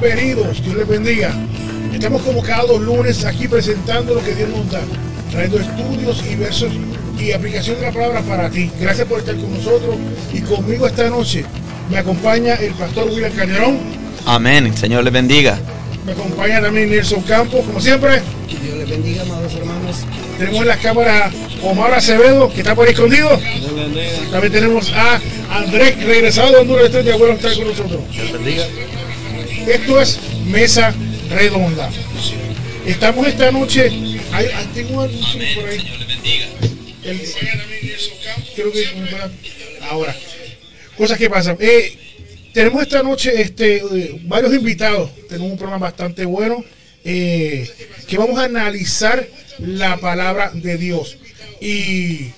bienvenidos, Dios les bendiga. Estamos como cada dos lunes aquí presentando lo que Dios nos da, trayendo estudios y versos y aplicación de la palabra para ti. Gracias por estar con nosotros y conmigo esta noche. Me acompaña el pastor William Calderón. Amén, Señor les bendiga. Me acompaña también Nelson Campos, como siempre. Que Dios les bendiga, amados hermanos. Tenemos en la cámara Omar Acevedo, que está por ahí escondido. También tenemos a Andrés, regresado de Honduras, este día bueno estar con nosotros. Esto es Mesa Redonda. Estamos esta noche. Hay, tengo un por ahí. El- creo que ahora. Cosas que pasan. Eh, tenemos esta noche este, eh, varios invitados. Tenemos un programa bastante bueno. eh, que vamos a analizar la palabra de Dios. Y,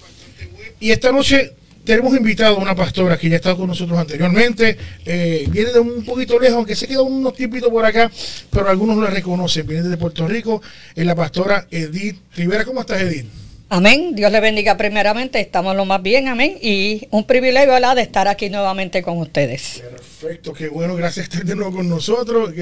y esta noche tenemos invitado a una pastora que ya ha estado con nosotros anteriormente. eh, viene de un poquito lejos, aunque se quedó unos tiempitos por acá, pero algunos la reconocen. Viene desde Puerto Rico. Es la pastora Edith Rivera. ¿Cómo estás, Edith? Amén. Dios le bendiga primeramente. Estamos lo más bien. Amén. Y un privilegio ¿verdad? de estar aquí nuevamente con ustedes. Perfecto, qué bueno, gracias por estar de nuevo con nosotros.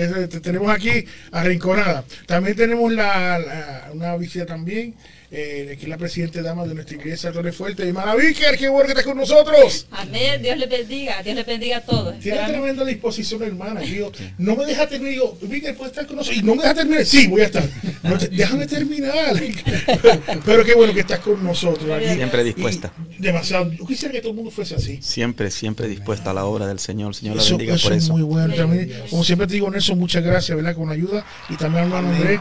tenemos aquí a Rinconada. También tenemos la, la- una visita también. Eh, aquí la presidenta dama de nuestra iglesia, Torre Fuerte, hermana Víker, qué bueno que estás con nosotros. Amén, Dios le bendiga, Dios le bendiga a todos. Tiene tremenda disposición, hermana. Digo, no me deja terminar. Digo, Víker, ¿puedes estar con nosotros? Y no me deja terminar. Sí, voy a estar. No te- déjame terminar. Pero qué bueno que estás con nosotros. aquí. Siempre dispuesta. Y demasiado. Yo quisiera que todo el mundo fuese así. Siempre, siempre dispuesta a la obra del Señor. Señor la Eso, bendiga eso por es eso. muy bueno. También, como siempre te digo, Nelson, muchas gracias, ¿verdad? Con la ayuda. Y también hermano Andrés.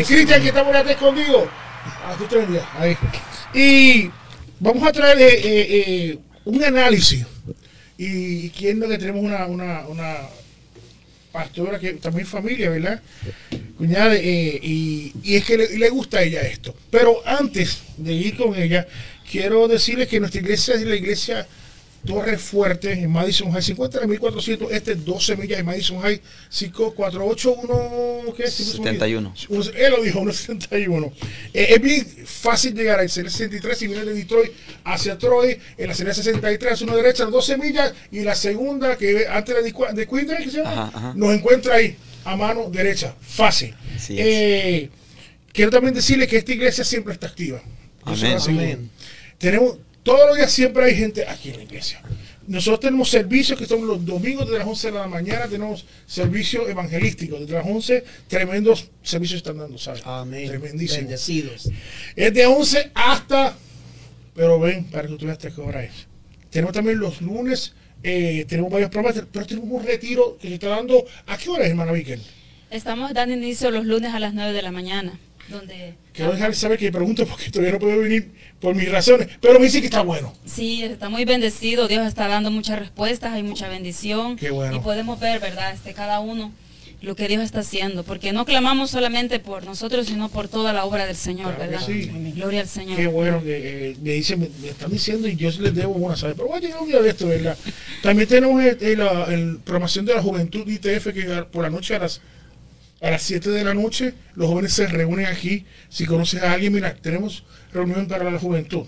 Y Cristian, que está por acá escondido. Y vamos a traer eh, eh, un análisis. Y quién que tenemos una, una, pastora que también familia, ¿verdad? Cuñada, eh, y, y es que le, le gusta a ella esto. Pero antes de ir con ella, quiero decirles que nuestra iglesia es la iglesia Torre Fuerte en Madison High, 50 1400, este 12 millas en Madison High, 5481, ¿qué es? 71. Uno- Él lo dijo, 171. Eh, es bien fácil llegar ahí, el 63 si viene de Detroit hacia Troy, en la salida 63 es una derecha, 12 millas, y la segunda, que antes de, de Queensland, ¿qué se llama? Ajá, ajá. nos encuentra ahí, a mano derecha, fácil. Eh, quiero también decirle que esta iglesia siempre está activa. Amén. Amén. Tenemos, todos los días siempre hay gente aquí en la iglesia. Nosotros tenemos servicios que son los domingos desde las 11 de la mañana, tenemos servicios evangelísticos desde las 11, tremendos servicios están dando, ¿sabes? Amén. Tremendísimo. Bendecidos. Es de 11 hasta, pero ven, para que tú veas qué hora es. Tenemos también los lunes, eh, tenemos varios programas, pero tenemos un retiro que se está dando. ¿A qué hora es, hermana Víquel? Estamos dando inicio los lunes a las 9 de la mañana, donde Quiero dejar saber que pregunto porque todavía no puedo venir por mis razones, pero me dice que está bueno. sí, está muy bendecido, Dios está dando muchas respuestas, hay mucha bendición. Qué bueno. Y podemos ver, ¿verdad? Este, cada uno lo que Dios está haciendo, porque no clamamos solamente por nosotros, sino por toda la obra del Señor, Claro ¿verdad? sí. Gloria al Señor. Qué bueno que eh, me dicen, me, me están diciendo y yo les debo una, ¿sabes? Pero voy a llegar un día de esto, ¿verdad? También tenemos el, el, la- programación de la juventud ITF que por la noche a las a las 7 de la noche los jóvenes se reúnen aquí. Si conoces a alguien, mira, tenemos reunión para la juventud.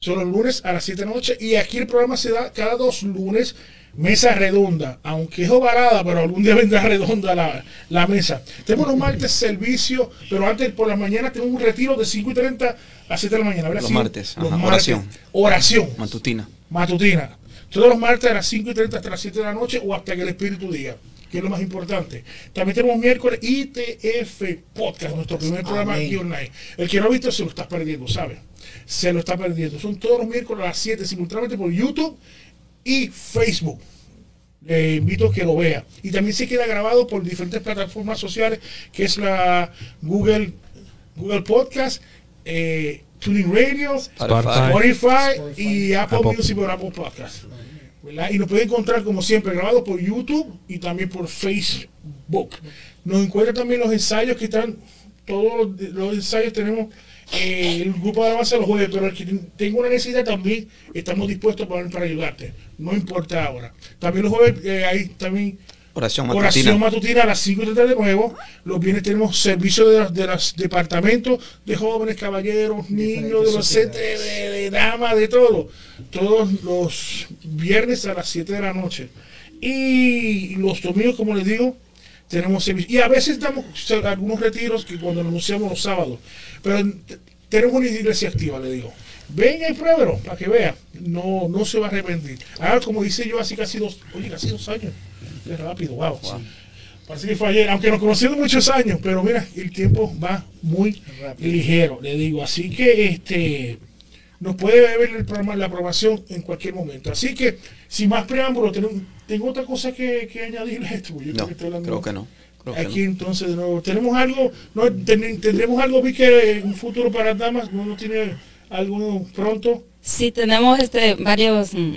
Son los lunes a las 7 de la noche y aquí el programa se da cada dos lunes, mesa redonda, aunque es ovalada, pero algún día vendrá redonda la, la mesa. Tenemos los martes servicio, pero antes por la mañana tenemos un retiro de 5 y 30 a 7 de la mañana. ¿verdad? Los Sí, martes, los ajá, martes. oración. Oración Matutina. matutina. Todos los martes a las 5 y 30 hasta las 7 de la noche o hasta que el Espíritu diga, que es lo más importante. También tenemos miércoles ITF Podcast, nuestro primer programa Amén. aquí online. El que no ha visto se lo está perdiendo, ¿sabe? Se lo está perdiendo. Son todos los miércoles a las 7 simultáneamente por YouTube y Facebook. Le invito a que lo vea. Y también se queda grabado por diferentes plataformas sociales, que es la Google, Google Podcast, eh, Tuning Radio, Spotify. Spotify y Apple, Apple. Music por Apple Podcast. Y nos puede encontrar como siempre grabado por YouTube y también por Facebook. Nos encuentra también los ensayos que están, todos los, ensayos tenemos eh, el grupo de alabanza los jueves, pero el que tenga una necesidad también estamos dispuestos para, para ayudarte. No importa ahora. También los jueves eh, hay también Oración Oración matutina. a las 5 de la tarde de nuevo. Los viernes tenemos servicio de los, de los departamentos de jóvenes, caballeros, niños, de los sociedades. de, de damas, de todo. Todos los viernes a las 7 de la noche. Y los domingos, como les digo, tenemos servicio. Y a veces damos algunos retiros que cuando anunciamos los sábados. Pero tenemos una iglesia activa, le digo. Venga y pruébelo para que vea. No, no se va a arrepentir. Ahora, como dice yo, hace casi dos, oye, casi dos años. Qué rápido, wow. Parece que fue ayer, aunque nos conocimos muchos años, pero mira, el tiempo va muy ligero, le digo. Así que este nos puede ver el programa la aprobación en cualquier momento. Así que, sin más preámbulo, tengo, tengo otra cosa que, que añadirle a esto. Yo No, que estoy hablando- creo que no. Creo que Aquí no. entonces de nuevo, tenemos algo, no, ten- tendremos algo, vi que en un futuro para damas, no, no tiene algo pronto. Sí, tenemos este varios mm,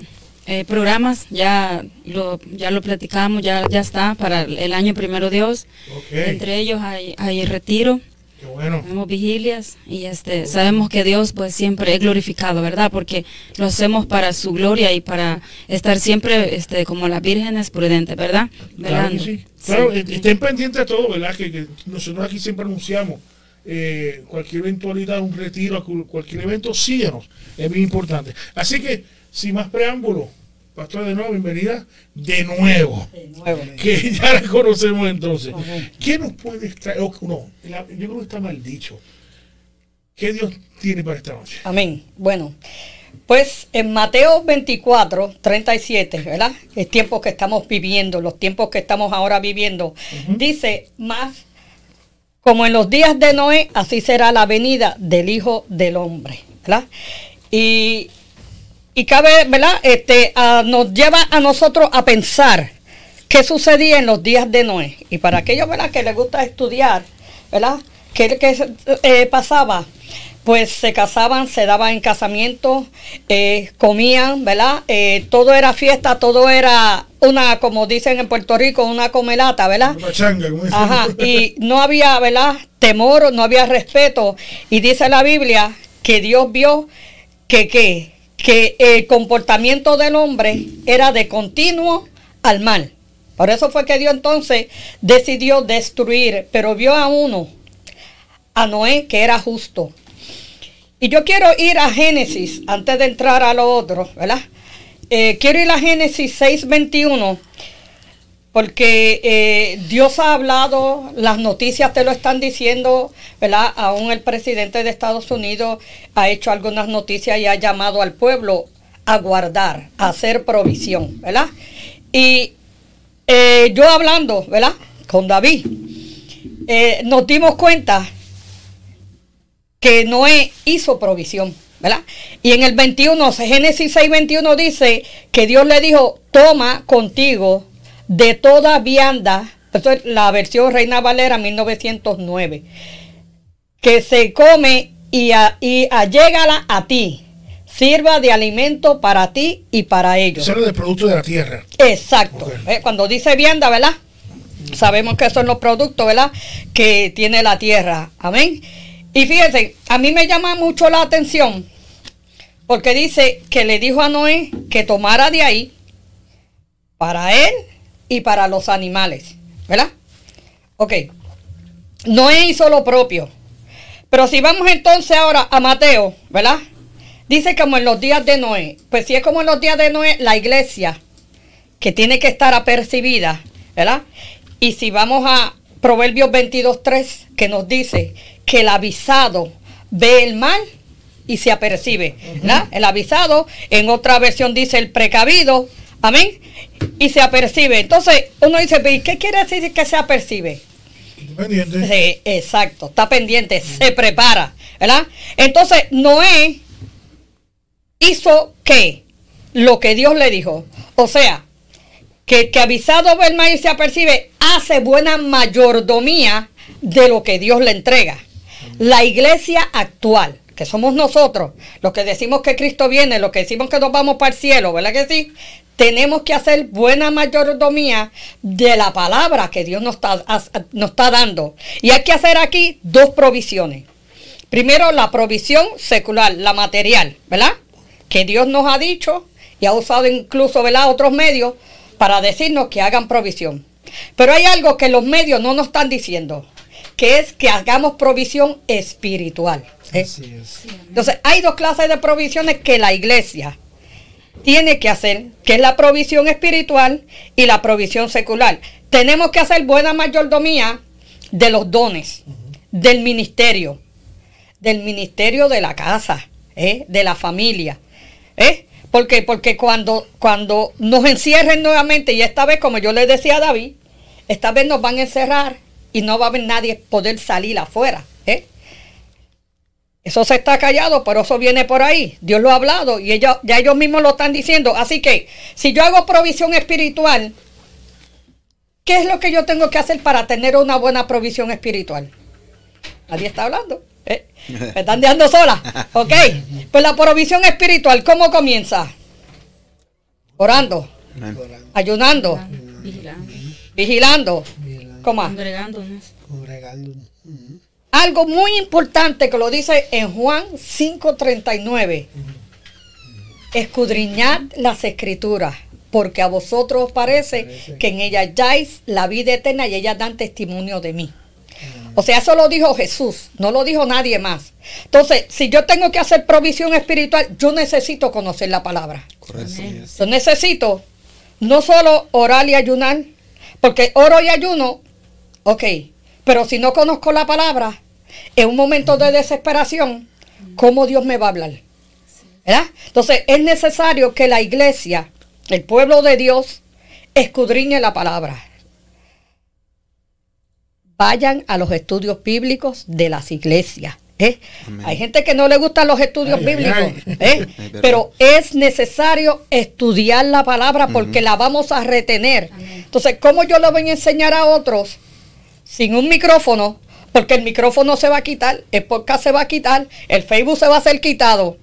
eh, programas, ya lo, ya lo platicamos, ya, ya está para el año primero Dios. Entre ellos hay, hay retiro, qué bueno. tenemos vigilias y este sabemos que Dios pues siempre es glorificado, ¿verdad? Porque lo hacemos para su gloria y para estar siempre este como las vírgenes prudentes, ¿verdad? Claro que sí. Claro, Sí. est- estén pendientes de todo, ¿verdad? Que, que nosotros aquí siempre anunciamos eh, cualquier eventualidad, un retiro, cu- cualquier evento, síguenos. Es bien importante. Así que, sin más preámbulo, Pastor de nuevo, bienvenida de nuevo. Nuevo. Que ya la conocemos entonces. ¿Qué nos puede traer? o- no, la- yo creo que está mal dicho. ¿Qué Dios tiene para esta noche? Amén. Bueno, pues en Mateo 24, 37, ¿verdad? El tiempo que estamos viviendo, los tiempos que estamos ahora viviendo, dice más, como en los días de Noé, así será la venida del Hijo del Hombre, ¿verdad? Y, y cabe, ¿verdad? Este, a- nos lleva a nosotros a pensar qué sucedía en los días de Noé. Y para aquellos, ¿verdad? Que les gusta estudiar, ¿verdad? ¿Qué, qué, eh, pasaba? Pues se casaban, se daban en casamiento, eh, comían, ¿verdad? Eh, todo era fiesta, todo era una, como dicen en Puerto Rico, una comelata, ¿verdad? Una como dicen. Ajá, y no había, ¿verdad? Temor, no había respeto. Y dice la Biblia que Dios vio que, que, que el comportamiento del hombre era de continuo al mal. Por eso fue que Dios entonces decidió destruir, pero vio a uno, a Noé, que era justo. Y yo quiero ir a Génesis, antes de entrar a lo otro, ¿verdad? Eh, quiero ir a Génesis 6:21 porque eh, Dios ha hablado, las noticias te lo están diciendo, ¿verdad? Aún el presidente de Estados Unidos ha hecho algunas noticias y ha llamado al pueblo a guardar, a hacer provisión, ¿verdad? Y eh, yo hablando, ¿verdad? Con David, eh, nos dimos cuenta que Noé hizo provisión, ¿verdad? Y en el 21, Génesis 6, 21 dice que Dios le dijo, toma contigo de toda vianda, esto es la versión Reina Valera 1909, que se come y, a, y allégala a ti, sirva de alimento para ti y para ellos. Eso era de producto de la tierra. Exacto. Eh, Cuando dice vianda, ¿verdad? Sabemos que son los productos, ¿verdad? Que tiene la tierra. Amén. Y fíjense, a mí me llama mucho la atención porque dice que le dijo a Noé que tomara de ahí para él y para los animales, ¿verdad? Ok. Noé hizo lo propio. Pero si vamos entonces ahora a Mateo, ¿verdad? Dice como en los días de Noé. Pues si es como en los días de Noé, la iglesia que tiene que estar apercibida, ¿verdad? Y si vamos a Proverbios 22.3, que nos dice que el avisado ve el mal y se apercibe, ¿verdad? El avisado, en otra versión dice el precavido, amén, y se apercibe. Entonces, uno dice, "¿Y ¿qué quiere decir que se apercibe? Independiente. Sí, exacto, está pendiente, se prepara, ¿verdad? Entonces, Noé hizo qué? Lo que Dios le dijo. O sea, que que avisado ve el mal y se apercibe, hace buena mayordomía de lo que Dios le entrega. La iglesia actual, que somos nosotros, los que decimos que Cristo viene, los que decimos que nos vamos para el cielo, ¿verdad que sí? Tenemos que hacer buena mayordomía de la palabra que Dios nos está, nos está dando. Y hay que hacer aquí dos provisiones. Primero, la provisión secular, la material, ¿verdad? Que Dios nos ha dicho y ha usado incluso, ¿verdad?, otros medios para decirnos que hagan provisión. Pero hay algo que los medios no nos están diciendo, que es que hagamos provisión espiritual. ¿eh? Entonces, hay dos clases de provisiones que la iglesia tiene que hacer, que es la provisión espiritual y la provisión secular. tenemos que hacer buena mayordomía de los dones, del ministerio, del ministerio de la casa, ¿eh? de la familia. ¿eh? ¿Por qué? Porque cuando, cuando nos encierren nuevamente, y esta vez, como yo le decía a David, esta vez nos van a encerrar y no va a haber nadie poder salir afuera. ¿eh? Eso se está callado, pero eso viene por ahí. Dios lo ha hablado y ellos, ya ellos mismos lo están diciendo. Así que si yo hago provisión espiritual, ¿qué es lo que yo tengo que hacer para tener una buena provisión espiritual? Nadie está hablando. ¿eh? Me están dejando sola. Ok. Pues la provisión espiritual, ¿cómo comienza? Orando, ayunando, Vigilando, vigilando. vigilando, ¿Cómo más? congregándonos. congregando. Ujú. Algo muy importante que lo dice en Juan 5:39. Escudriñad las escrituras, porque a vosotros os parece que en ellas halláis la vida eterna y ellas dan testimonio de mí. O sea, eso lo dijo Jesús, no lo dijo nadie más. Entonces, si yo tengo que hacer provisión espiritual, yo necesito conocer la palabra. Correcto. Yo necesito no solo orar y ayunar, porque oro y ayuno, ok, pero si no conozco la palabra, en un momento de desesperación, ¿cómo Dios me va a hablar? ¿Verdad? Entonces es necesario que la iglesia, el pueblo de Dios, escudriñe la palabra. Vayan a los estudios bíblicos de las iglesias. ¿eh? Hay gente que no le gustan los estudios Ay, bíblicos, ay. ¿eh? Pero es necesario estudiar la palabra porque la vamos a retener. Entonces, ¿cómo yo le voy a enseñar a otros sin un micrófono? Porque el micrófono se va a quitar, el podcast se va a quitar, el Facebook se va a ser quitado.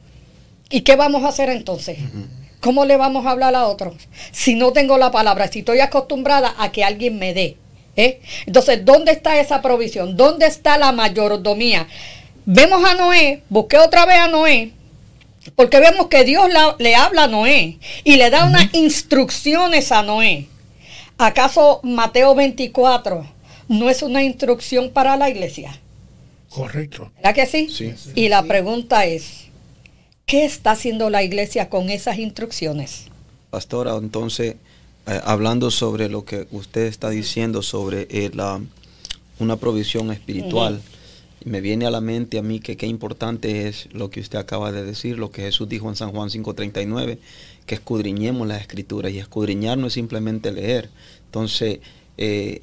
¿Y qué vamos a hacer entonces? ¿Cómo le vamos a hablar a otros? Si no tengo la palabra, si estoy acostumbrada a que alguien me dé. ¿eh? Entonces, ¿dónde está esa provisión? ¿Dónde está la mayordomía? Vemos a Noé, busqué otra vez a Noé, porque vemos que Dios la- le habla a Noé y le da unas instrucciones a Noé. ¿Acaso Mateo 24 no es una instrucción para la iglesia? correcto. ¿Verdad que sí? Sí. Y la pregunta es, ¿qué está haciendo la iglesia con esas instrucciones? Pastora, entonces, eh, hablando sobre lo que usted está diciendo sobre eh, la, una provisión espiritual, me viene a la mente a mí que qué importante es lo que usted acaba de decir, lo que Jesús dijo en San Juan 5:39, que escudriñemos las escrituras y escudriñar no es simplemente leer. Entonces, eh,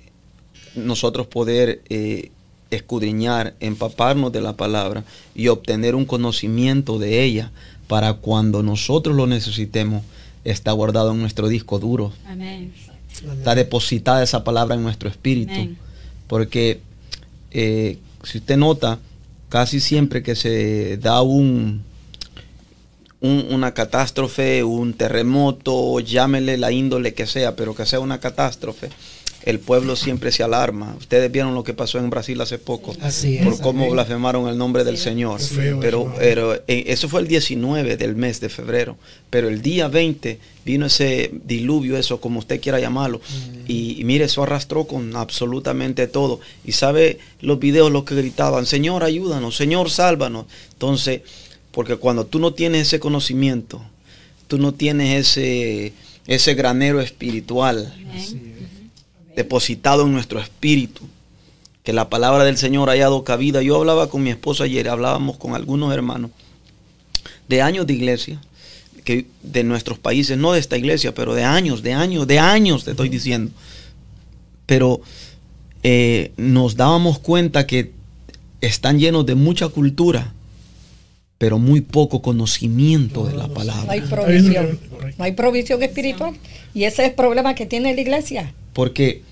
nosotros poder eh, escudriñar, empaparnos de la palabra y obtener un conocimiento de ella para cuando nosotros lo necesitemos, está guardado en nuestro disco duro, Amén. está depositada esa palabra en nuestro espíritu. Amén. Porque eh, si usted nota, casi siempre que se da un, un- una catástrofe, un terremoto, llámele la índole que sea, pero que sea una catástrofe, el pueblo siempre se alarma. Ustedes vieron lo que pasó en Brasil hace poco, Así es, por cómo amén. blasfemaron el nombre del Señor. Feo Pero, eso. pero eh, eso fue el 19 del mes de febrero, pero el día 20 vino ese diluvio, eso como usted quiera llamarlo, y, y mire, eso arrastró con absolutamente todo. Y sabe los videos los que gritaban, Señor, ayúdanos, Señor, sálvanos. Entonces, porque cuando tú no tienes ese conocimiento, tú no tienes ese, ese granero espiritual Amén. Depositado en nuestro espíritu, que la palabra del Señor haya dado cabida. Yo hablaba con mi esposa ayer, hablábamos con algunos hermanos de años de iglesia, que de nuestros países, no de esta iglesia, pero de años, de años, de años te estoy diciendo. Pero eh, nos dábamos cuenta que están llenos de mucha cultura, pero muy poco conocimiento de la No palabra. hay provisión. No hay provisión espiritual. Y ese es el problema que tiene la iglesia. Porque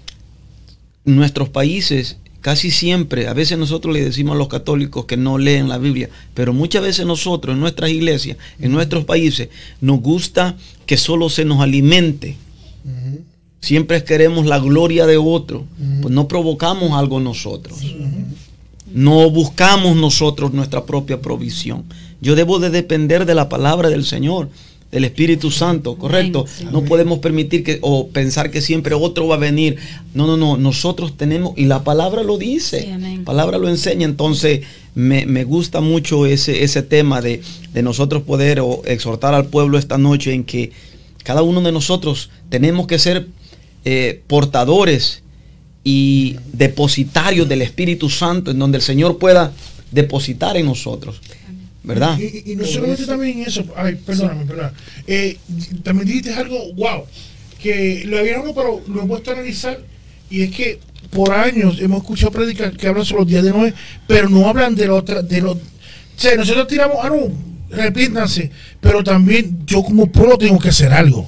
nuestros países casi siempre, a veces nosotros le decimos a los católicos que no leen la Biblia, pero muchas veces nosotros en nuestras iglesias, en nuestros países, nos gusta que solo se nos alimente. Siempre queremos la gloria de otro, pues no provocamos algo nosotros. No buscamos nosotros nuestra propia provisión. Yo debo de depender de la palabra del Señor, del Espíritu Santo, ¿correcto? Sí. No podemos permitir que o pensar que siempre otro va a venir. No, no, no. Nosotros tenemos, y la palabra lo dice, Sí, la palabra lo enseña. Entonces, me, me gusta mucho ese, ese tema de, de nosotros poder o exhortar al pueblo esta noche en que cada uno de nosotros tenemos que ser eh, portadores y depositarios del Espíritu Santo en donde el Señor pueda depositar en nosotros. ¿Verdad? Y, y no solamente también eso, ay, perdóname, perdóname. Eh, también dijiste algo, wow, que lo habíamos, pero lo hemos puesto a analizar, y es que por años hemos escuchado predicar que hablan sobre los días de Noé, pero no hablan de los, de los, o sea, nosotros tiramos, ah, no, arrepiéntanse, pero también yo como pueblo tengo que hacer algo.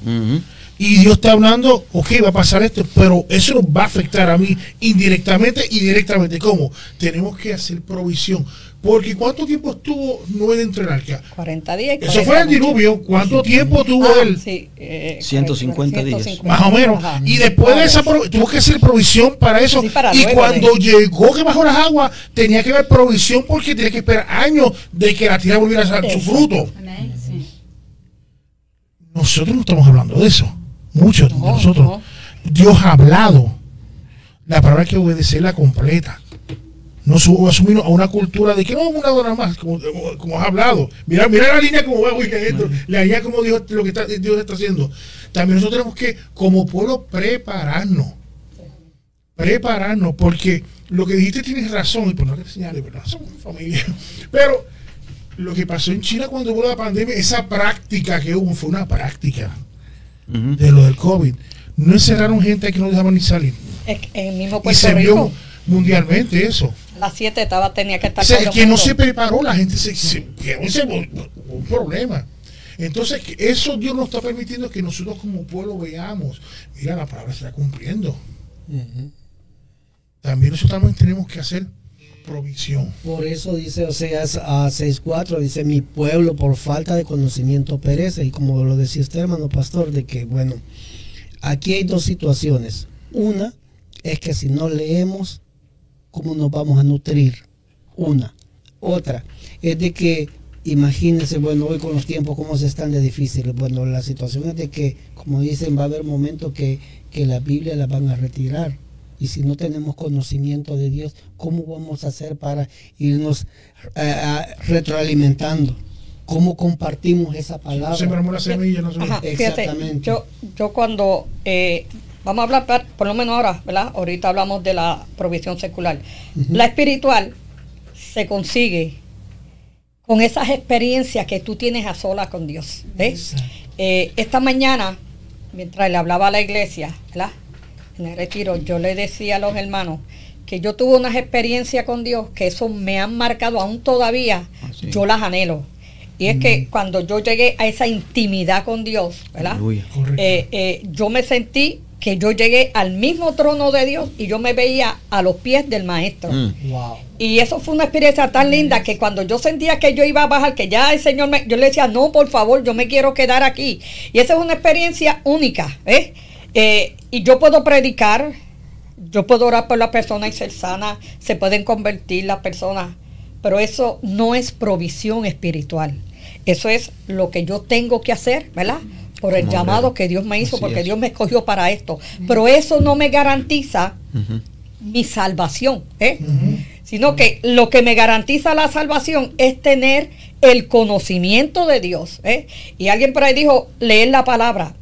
Y Dios está hablando, ok, va a pasar esto, pero eso nos va a afectar a mí indirectamente y directamente. ¿Cómo? Tenemos que hacer provisión. Porque ¿cuánto tiempo estuvo Noé dentro del arca? 40 días. Eso 40 fue el diluvio. ¿Cuánto tiempo tuvo Ah, él? sí, eh, 150 días. 150, Más o menos. ajá. Y después de esa tuvo que hacer provisión para eso. Sí, para y luego cuando de- llegó que bajó las aguas, tenía que haber provisión porque tenía que esperar años de que la tierra volviera a dar su fruto. Amén. Sí. Nosotros no estamos hablando de eso. Muchos de No, nosotros. no. Dios ha hablado. La palabra hay que obedecerla completa. No su- asumirnos a una cultura de que no, una hora más, como, como, has hablado. Mira, mira la línea como va adentro, la línea como Dios, lo que está, Dios está haciendo. También nosotros tenemos que, como pueblo, prepararnos. Prepararnos, porque lo que dijiste tienes razón, y por no que te señale, ¿verdad? Somos familia. Pero lo que pasó en China cuando hubo la pandemia, esa práctica que hubo fue una práctica De lo del COVID. No encerraron gente que no dejaban ni salir. Es que en el mismo Y se Rico, vio mundialmente eso. a las 7 estaba, tenía que estar O sea, el que no se preparó, la gente se, se se un problema. Entonces, eso Dios nos está permitiendo que nosotros como pueblo veamos, mira, la palabra se está cumpliendo. También nosotros también tenemos que hacer provisión. Por eso dice Oseas a 6.4, dice, mi pueblo por falta de conocimiento perece. Y como lo decía usted, hermano pastor, de que, bueno, aquí hay dos situaciones. Una es que si no leemos, ¿cómo nos vamos a nutrir? Una. Otra es de que, imagínense, bueno, hoy con los tiempos, cómo se están de difíciles. Bueno, la situación es de que, como dicen, va a haber momentos que, que la Biblia la van a retirar. Y si no tenemos conocimiento de Dios, ¿cómo vamos a hacer para irnos eh, ah, retroalimentando? ¿Cómo compartimos esa palabra? Sembramos la semilla, no se Ajá, fíjate, Exactamente. yo, yo cuando, eh, vamos a hablar, por lo menos ahora, ¿verdad? Ahorita hablamos de la provisión secular. La espiritual se consigue con esas experiencias que tú tienes a solas con Dios. ¿ves? Eh, esta mañana, mientras le hablaba a la iglesia, ¿verdad? En el retiro, yo le decía a los hermanos que yo tuve unas experiencias con Dios que eso me han marcado aún todavía, Así. yo las anhelo. Y es que cuando yo llegué a esa intimidad con Dios, ¿verdad? Eh, eh, yo me sentí que yo llegué al mismo trono de Dios y yo me veía a los pies del maestro. Mm. Wow. Y eso fue una experiencia tan linda que cuando yo sentía que yo iba a bajar, que ya el Señor me, yo le decía, no, por favor, yo me quiero quedar aquí. Y esa es una experiencia única, ¿ves? Eh, y yo puedo predicar, yo puedo orar por la persona y ser sana, se pueden convertir las personas, pero eso no es provisión espiritual. Eso es lo que yo tengo que hacer, ¿verdad? Por el Como llamado que Dios me hizo, Así porque es. Dios me escogió para esto. Pero eso no me garantiza mi salvación, ¿eh? sino que lo que me garantiza la salvación es tener el conocimiento de Dios. ¿eh? Y alguien por ahí dijo, leer la palabra.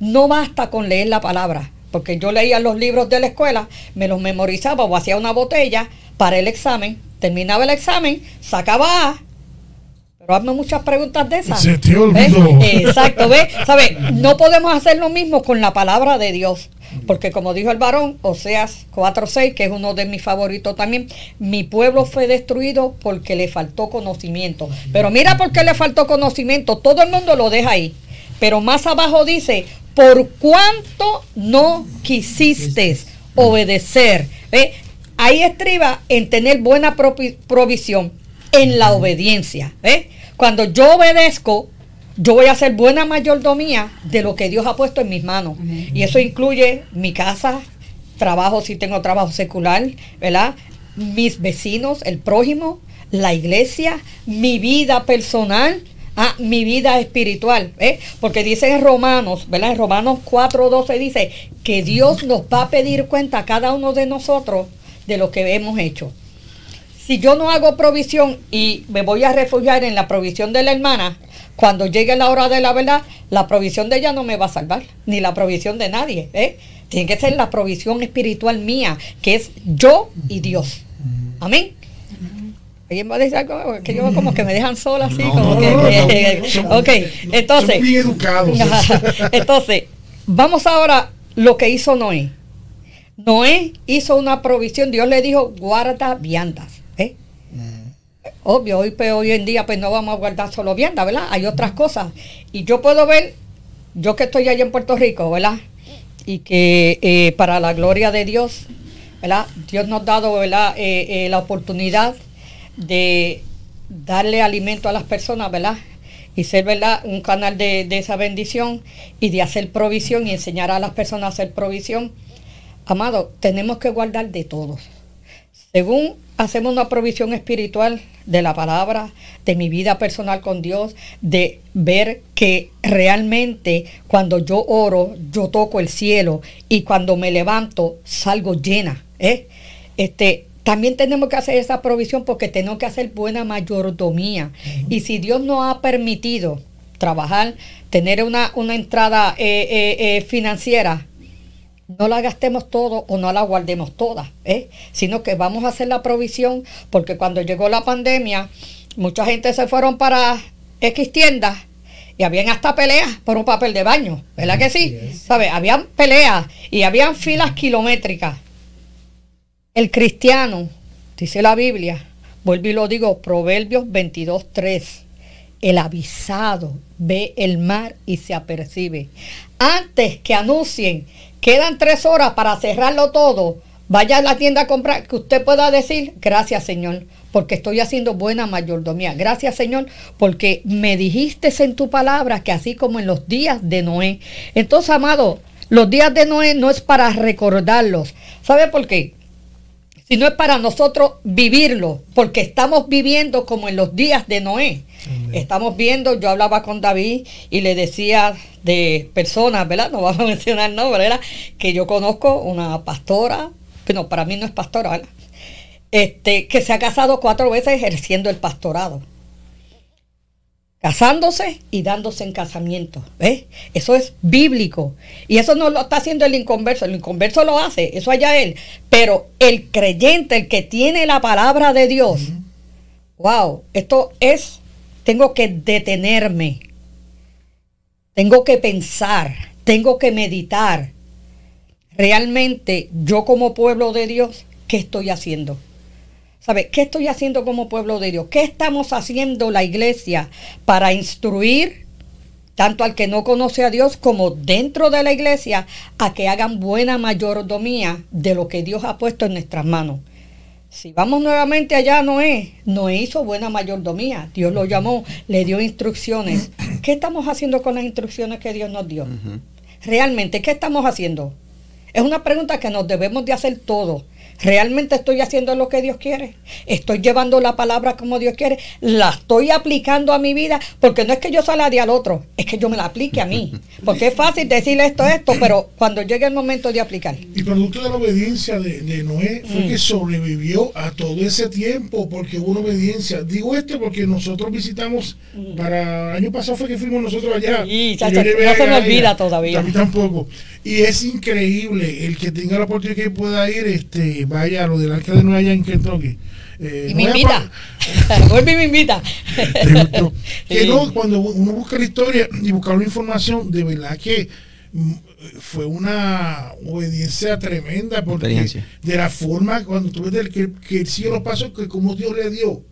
No basta con leer la palabra, porque yo leía los libros de la escuela, me los memorizaba o hacía una botella para el examen, terminaba el examen, sacaba A, pero hazme muchas preguntas de esas. Se te ¿Ves? olvidó. Exacto, ¿ves? ¿Sabe? No podemos hacer lo mismo con la palabra de Dios. Porque como dijo el varón, Oseas 4.6, que es uno de mis favoritos también, mi pueblo fue destruido porque le faltó conocimiento. Pero mira por qué le faltó conocimiento. Todo el mundo lo deja ahí. Pero más abajo dice, por cuanto no quisiste obedecer. ¿Ves? Ahí estriba en tener buena provisión, en la obediencia. ¿ves? Cuando yo obedezco, yo voy a hacer buena mayordomía de lo que Dios ha puesto en mis manos. Y eso incluye mi casa, trabajo si tengo trabajo secular, ¿verdad? Mis vecinos, el prójimo, la iglesia, mi vida personal, ah, mi vida espiritual, ¿eh? Porque dice en Romanos, ¿verdad? En Romanos 4:12 dice que Dios nos va a pedir cuenta a cada uno de nosotros de lo que hemos hecho. Si yo no hago provisión y me voy a refugiar en la provisión de la hermana, cuando llegue la hora de la verdad, la provisión de ella no me va a salvar, ni la provisión de nadie. ¿eh? Tiene que ser la provisión espiritual mía, que es yo y Dios. Amén. ¿Alguien va a decir algo? Que yo como que me dejan sola así, como que... ok, entonces... Son bien educados. entonces, vamos ahora lo que hizo Noé. Noé hizo una provisión, Dios le dijo, guarda viandas. ¿eh? Obvio, hoy, pues, hoy en día pues no vamos a guardar solo viandas, ¿verdad? Hay otras cosas. Y yo puedo ver, yo que estoy allá en Puerto Rico, ¿verdad? Y que eh, para la gloria de Dios, ¿verdad? Dios nos ha dado, ¿verdad? Eh, la oportunidad de darle alimento a las personas, ¿verdad? Y ser, ¿verdad? Un canal de, de esa bendición y de hacer provisión y enseñar a las personas a hacer provisión. Amado, tenemos que guardar de todos. Según hacemos una provisión espiritual de la palabra, de mi vida personal con Dios, de ver que realmente cuando yo oro, yo toco el cielo y cuando me levanto salgo llena. ¿eh? Este, también tenemos que hacer esa provisión porque tenemos que hacer buena mayordomía. Y si Dios nos ha permitido trabajar, tener una, una entrada eh, eh, eh, financiera, no la gastemos todo o no la guardemos toda, sino que vamos a hacer la provisión porque cuando llegó la pandemia, mucha gente se fueron para X tiendas y habían hasta peleas por un papel de baño, ¿verdad que sí? ¿Sabe? Habían peleas y habían filas kilométricas. El cristiano, dice la Biblia, vuelvo y lo digo, Proverbios 22.3, el avisado ve el mar y se apercibe. Antes que anuncien, quedan tres horas para cerrarlo todo, vaya a la tienda a comprar, que usted pueda decir, gracias Señor, porque estoy haciendo buena mayordomía. Gracias Señor, porque me dijiste en tu palabra que así como en los días de Noé. Entonces, amado, los días de Noé no es para recordarlos. ¿Sabe por qué? Sino es para nosotros vivirlo, porque estamos viviendo como en los días de Noé. Estamos viendo, yo hablaba con David y le decía de personas, ¿verdad? No vamos a mencionar nombres, ¿verdad? Que yo conozco una pastora, que no, para mí no es pastora, ¿verdad? Este, que se ha casado cuatro veces ejerciendo el pastorado casándose y dándose en casamiento. ¿ves? Eso es bíblico. Y eso no lo está haciendo el inconverso. El inconverso lo hace, eso allá él. Pero el creyente, el que tiene la palabra de Dios, wow, esto es, tengo que detenerme. Tengo que pensar, tengo que meditar. Realmente yo como pueblo de Dios, ¿qué estoy haciendo? ¿Sabe? ¿Qué estoy haciendo como pueblo de Dios? ¿Qué estamos haciendo la iglesia para instruir tanto al que no conoce a Dios como dentro de la iglesia a que hagan buena mayordomía de lo que Dios ha puesto en nuestras manos? Si vamos nuevamente allá, Noé, Noé hizo buena mayordomía. Dios lo llamó, le dio instrucciones. ¿Qué estamos haciendo con las instrucciones que Dios nos dio? Realmente, ¿qué estamos haciendo? Es una pregunta que nos debemos de hacer todos. ¿Realmente estoy haciendo lo que Dios quiere? ¿Estoy llevando la palabra como Dios quiere? ¿La estoy aplicando a mi vida? Porque no es que yo salga de al otro, es que yo me la aplique a mí. Porque es fácil decirle esto, esto, pero cuando llegue el momento de aplicar. Y producto de la obediencia de, Noé fue que mm. sobrevivió a todo ese tiempo porque hubo una obediencia. Digo este porque nosotros visitamos, mm. para el año pasado fue que fuimos nosotros allá. Y, no se me olvida todavía. A mí tampoco. Y es increíble el que tenga la oportunidad que pueda ir, este, vaya a lo del arca de Nueva allá en Kentucky. Eh, y me invita. Vuelve y me invita. que no, cuando uno busca la historia y busca una información, de verdad que mm, fue una obediencia tremenda porque de la forma cuando tú ves que, que el cielo pasó que como Dios le dio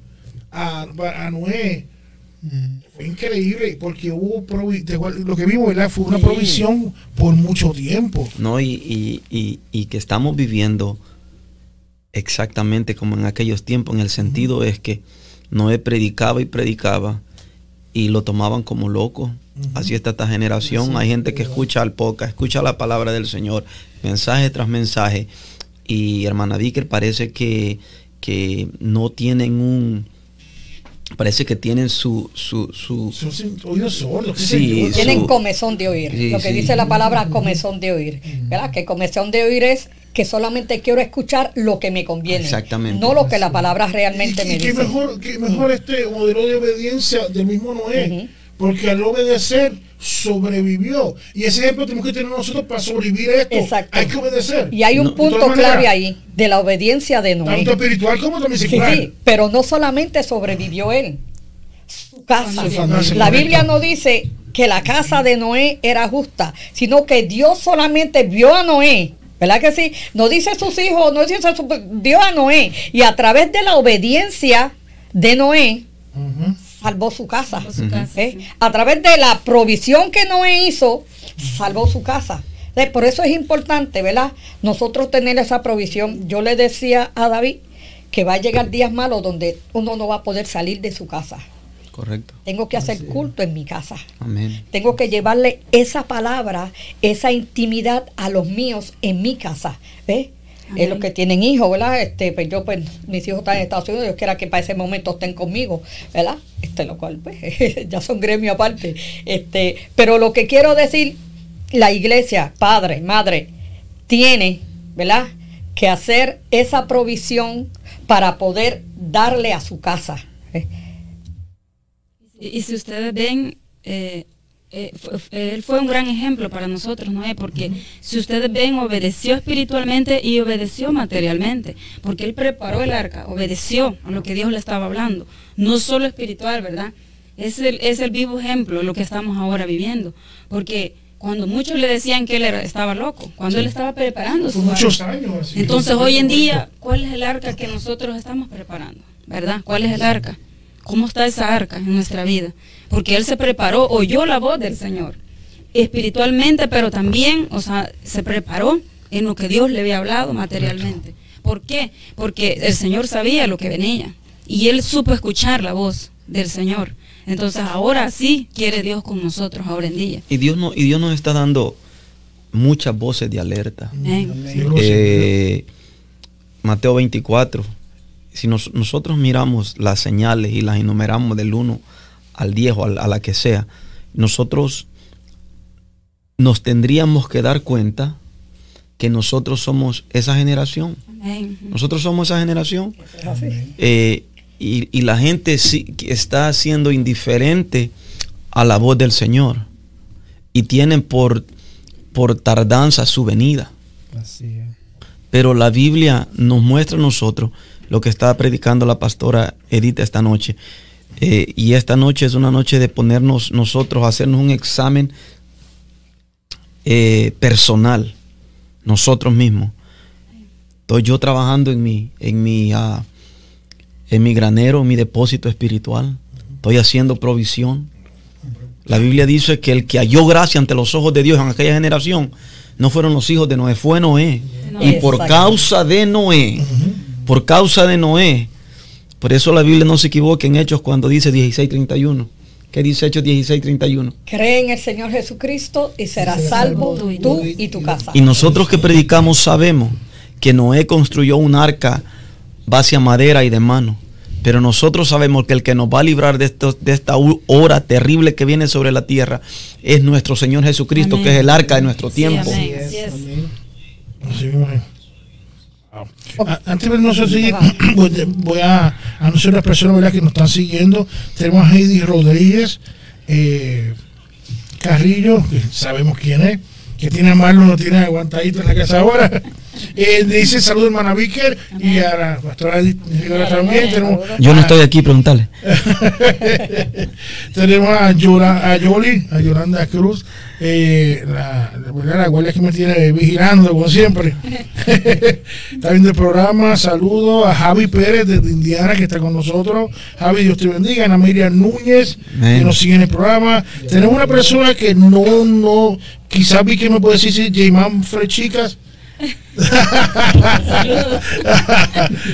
a, a Noé fue increíble porque hubo lo que vimos fue una provisión por mucho tiempo. No, y, y, que estamos viviendo exactamente como en aquellos tiempos, en el sentido es que Noé predicaba y predicaba y lo tomaban como loco. Así está esta generación. Hay gente que escucha al podcast, escucha la palabra del Señor, mensaje tras mensaje. Y hermana Vicker parece que, que no tienen un, parece que tienen su su, su oídos sordos sí, tienen comezón de oír lo que dice la palabra comezón de oír verdad que comezón de oír es que solamente quiero escuchar lo que me conviene exactamente. no lo que la palabra realmente me dice. mejor que mejor este modelo de obediencia del mismo Noé porque al obedecer sobrevivió. Y ese ejemplo tenemos que tener nosotros para sobrevivir esto. Exacto. Hay que obedecer. Y hay un No. Punto clave ahí, de la obediencia de Noé. Tanto espiritual como también Sí, secular. sí, pero no solamente sobrevivió él, su casa. Su familia. La Biblia no dice que la casa de Noé era justa, sino que Dios solamente vio a Noé. ¿Verdad que sí? No dice sus hijos, no dice su, vio a Noé. Y a través de la obediencia de Noé, Ujú. Salvó su casa. Salvó su casa, ¿Eh? sí. A través de la provisión que Noé hizo, salvó su casa. Eh, Por eso es importante, ¿verdad? Nosotros tener esa provisión. Yo le decía a David que va a llegar días malos donde uno no va a poder salir de su casa. Correcto. Tengo que hacer culto en mi casa. Amén. Tengo que llevarle esa palabra, esa intimidad a los míos en mi casa. ¿Ves? Eh, los que tienen hijos, ¿verdad? Este, pues yo, pues, mis hijos están en Estados Unidos, yo quiera que para ese momento estén conmigo, ¿verdad? Este, lo cual, pues, ya son gremio aparte. Este, pero lo que quiero decir, la iglesia, padre, madre, tiene, ¿verdad? Que hacer esa provisión para poder darle a su casa. ¿eh? Y, y si ustedes ven, eh, eh, él fue un gran ejemplo para nosotros, ¿no? Porque si ustedes ven, obedeció espiritualmente y obedeció materialmente, porque él preparó el arca, obedeció a lo que Dios le estaba hablando, no solo espiritual, ¿verdad? Es el, es el vivo ejemplo de lo que estamos ahora viviendo, porque cuando muchos le decían que él era- estaba loco, cuando él estaba preparando su muchos arca. años. Entonces, hoy en día, ¿cuál es el arca que nosotros estamos preparando? ¿Verdad? ¿Cuál es el arca? ¿Cómo está esa arca en nuestra vida? Porque Él se preparó, oyó la voz del Señor, espiritualmente, pero también, o sea, se preparó en lo que Dios le había hablado materialmente. ¿Por qué? Porque el Señor sabía lo que venía y Él supo escuchar la voz del Señor. Entonces, ahora sí quiere Dios con nosotros, ahora en día. Y Dios, no, y Dios nos está dando muchas voces de alerta. Eh, Mateo 24. Si nos- nosotros miramos las señales y las enumeramos del 1 al 10 o al- a la que sea, nosotros nos tendríamos que dar cuenta que nosotros somos esa generación. Amén. Nosotros somos esa generación. Eh, y, y la gente sí que está siendo indiferente a la voz del Señor. Y tienen por, por tardanza su venida. Así es. Pero la Biblia nos muestra a nosotros lo que está predicando la pastora Edith esta noche. Eh, y esta noche es una noche de ponernos nosotros, a hacernos un examen eh, personal, nosotros mismos. Estoy yo trabajando en mi, en mi, ah, en mi granero, en mi depósito espiritual. Estoy haciendo provisión. La Biblia dice que el que halló gracia ante los ojos de Dios en aquella generación no fueron los hijos de Noé, fue Noé. Y por causa de Noé, por causa de Noé, por eso la Biblia no se equivoca en Hechos cuando dice 16:31. ¿Qué dice Hechos 16:31? Cree en el Señor Jesucristo y serás salvo salvo tú y tu casa. Y nosotros que predicamos sabemos que Noé construyó un arca base a madera y de mano. Pero nosotros sabemos que el que nos va a librar de, esto- de esta hora terrible que viene sobre la tierra es nuestro Señor Jesucristo, Amén. que es el arca de nuestro Sí, tiempo. amén. Así es. amén. Así mismo es. Wow. A- Antes de no si voy, voy a anunciar a las personas ¿verdad? que nos están siguiendo. Tenemos a Heidi Rodríguez eh, Carrillo, que sabemos quién es, que tiene a Marlon, lo tiene aguantadito en la casa ahora. Eh, dice saludos hermana Víker y a la pastora también. Tenemos Yo no estoy aquí, preguntarle. Tenemos a, Yola, a Yoli, a Yolanda Cruz, eh, la, la, guardia que me tiene vigilando, como siempre. está viendo el programa. Saludos a Javi Pérez desde Indiana, que está con nosotros. Javi, Dios te bendiga. Ana Miriam Núñez, que nos sigue en el programa. Tenemos una persona que no, no, quizás vi que me puede decir si Jayman Fred Chicas.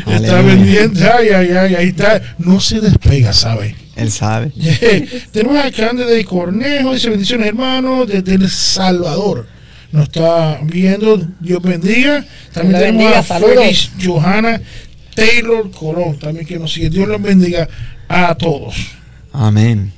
Está pendiente, ay, ay, ay, ahí está. No se despega, ¿sabes? Él sabe. Tenemos a Cándido de Cornejo, dice bendiciones hermanos, desde El Salvador. Nos está viendo, Dios bendiga. También tenemos bendiga, a saludos. Félix Johanna Taylor Colón, también que nos sigue. Dios los bendiga a todos. Amén.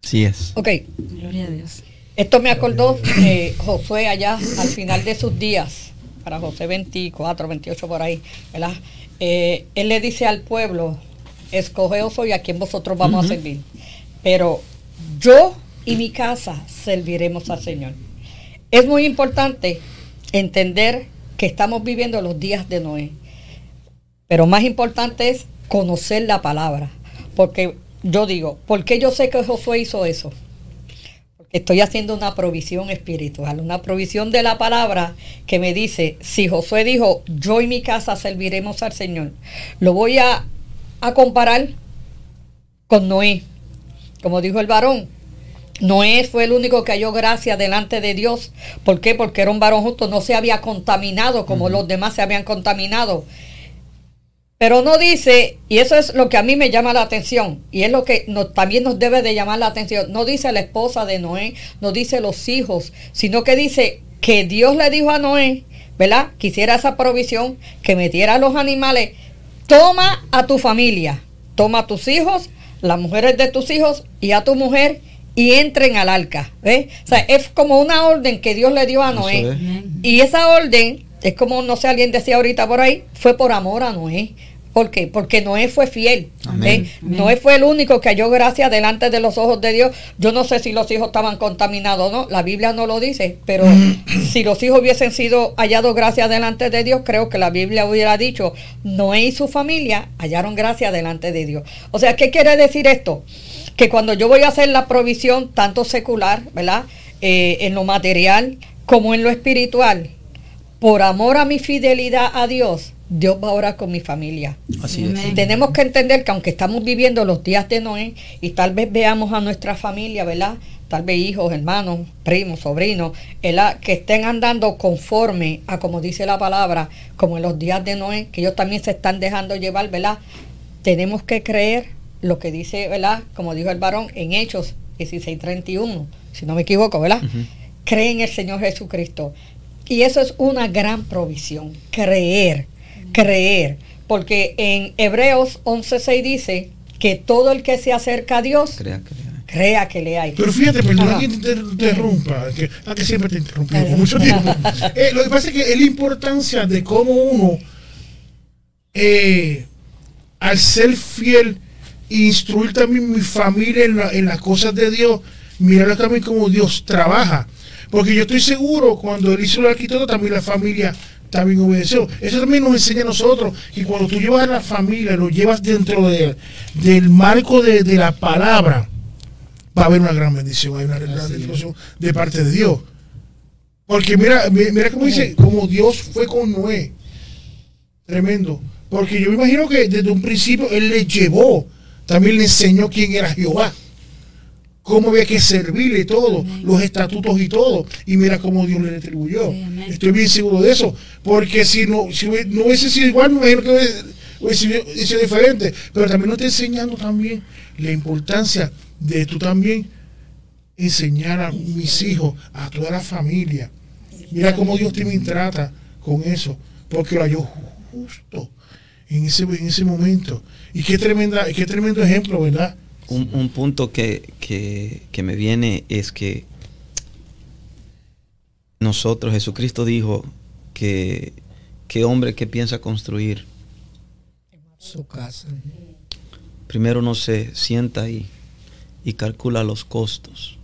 Sí es. Ok, Gloria a Dios. Esto me acordó de Josué allá al final de sus días, para José 24, 28 por ahí, ¿verdad? Eh, él le dice al pueblo, escogeos hoy a quien vosotros vamos a servir. Pero yo y mi casa serviremos al Señor. Es muy importante entender que estamos viviendo los días de Noé. Pero más importante es conocer la palabra. Porque yo digo, ¿por qué yo sé que Josué hizo eso? Estoy haciendo una provisión espiritual, una provisión de la palabra que me dice, si Josué dijo, yo y mi casa serviremos al Señor, lo voy a, a comparar con Noé. Como dijo el varón, Noé fue el único que halló gracia delante de Dios. ¿Por qué? Porque era un varón justo, no se había contaminado como los demás se habían contaminado. Pero no dice, y eso es lo que a mí me llama la atención, y es lo que también nos debe de llamar la atención, no dice la esposa de Noé, no dice los hijos, sino que dice que Dios le dijo a Noé, ¿verdad? Quisiera esa provisión, que metiera a los animales, toma a tu familia, toma a tus hijos, las mujeres de tus hijos y a tu mujer y entren al arca. ¿ves? O sea, es como una orden que Dios le dio a Noé. Y esa orden, es como, no sé, alguien decía ahorita por ahí, fue por amor a Noé. ¿Por qué? Porque Noé fue fiel. ¿eh? Noé fue el único que halló gracia delante de los ojos de Dios. Yo no sé si los hijos estaban contaminados o no, la Biblia no lo dice, pero si los hijos hubiesen sido hallados gracia delante de Dios, creo que la Biblia hubiera dicho, Noé y su familia hallaron gracia delante de Dios. O sea, ¿qué quiere decir esto? que cuando yo voy a hacer la provisión, tanto secular, ¿verdad? Eh, en lo material como en lo espiritual, por amor a mi fidelidad a Dios, Dios va a orar con mi familia. Así es. tenemos que entender que aunque estamos viviendo los días de Noé y tal vez veamos a nuestra familia, ¿verdad? Tal vez hijos, hermanos, primos, sobrinos, que estén andando conforme a como dice la palabra, como en los días de Noé, que ellos también se están dejando llevar, ¿verdad? Tenemos que creer lo que dice, ¿verdad? Como dijo el varón en Hechos 16:31, si no me equivoco, ¿verdad? Cree en el Señor Jesucristo. Y eso es una gran provisión, creer, creer. Porque en Hebreos 11:6 dice que todo el que se acerca a Dios, crea que le hay. Crea que le hay. Pero fíjate, perdón que te interrumpa, que, ah, que siempre te interrumpí por mucho tiempo. Eh, lo que pasa es que es la importancia de cómo uno, eh, al ser fiel, instruir también mi familia en, las cosas de Dios, mirar también cómo Dios trabaja. Porque yo estoy seguro, cuando él hizo el arquitecto, también la familia también obedeció. Eso también nos enseña a nosotros que cuando tú llevas a la familia, lo llevas dentro de, del marco de, la palabra, va a haber una gran bendición, hay una gran bendición de parte de Dios. Porque mira, mira cómo dice, como Dios fue con Noé. Tremendo. Porque yo me imagino que desde un principio Él le llevó también le enseñó quién era Jehová, cómo había que servirle todo, los estatutos y todo. Y mira cómo Dios le retribuyó. Estoy bien seguro de eso, porque si no, si no hubiese sido igual, me imagino que hubiese sido diferente. Pero también nos está enseñando también la importancia de tú también enseñar a mis hijos, a toda la familia. Mira cómo Dios te trata con eso, porque lo halló justo en ese, en ese momento. Y qué, tremenda, qué tremendo ejemplo, ¿verdad? Un, punto que, me viene es que nosotros, Jesucristo dijo que, que hombre que piensa construir su casa. Primero no se sienta ahí y calcula los costos.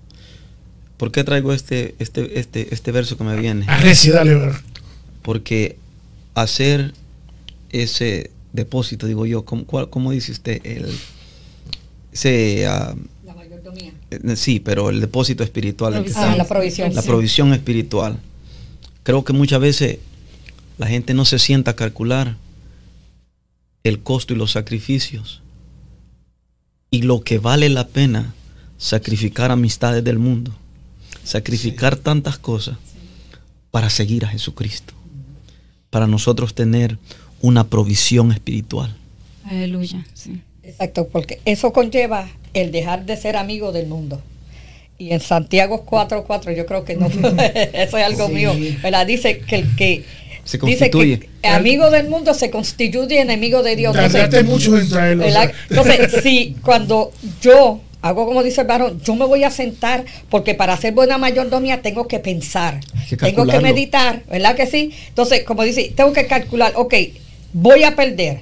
¿Por qué traigo este, este, este, este verso que me viene? Porque hacer ese depósito, digo yo, ¿cómo, dice usted? El, ah, la mayordomía. Eh, sí, pero el depósito espiritual. Ah, la provisión. La provisión espiritual. Creo que muchas veces la gente no se sienta a calcular el costo y los sacrificios y lo que vale la pena sacrificar amistades del mundo, sacrificar tantas cosas para seguir a Jesucristo, para nosotros tener una provisión espiritual. Aleluya, sí. Exacto, porque eso conlleva el dejar de ser amigo del mundo. Y en Santiago 4.4 yo creo que no, eso es algo mío, ¿verdad? Dice que el que se constituye. Dice que amigo del mundo se constituye enemigo de Dios. Entonces, mucho entonces, si cuando yo hago como dice el varón, yo me voy a sentar porque para hacer buena mayordomía tengo que pensar, tengo que meditar, ¿verdad que sí? Entonces, como dice, tengo que calcular, ok, voy a perder.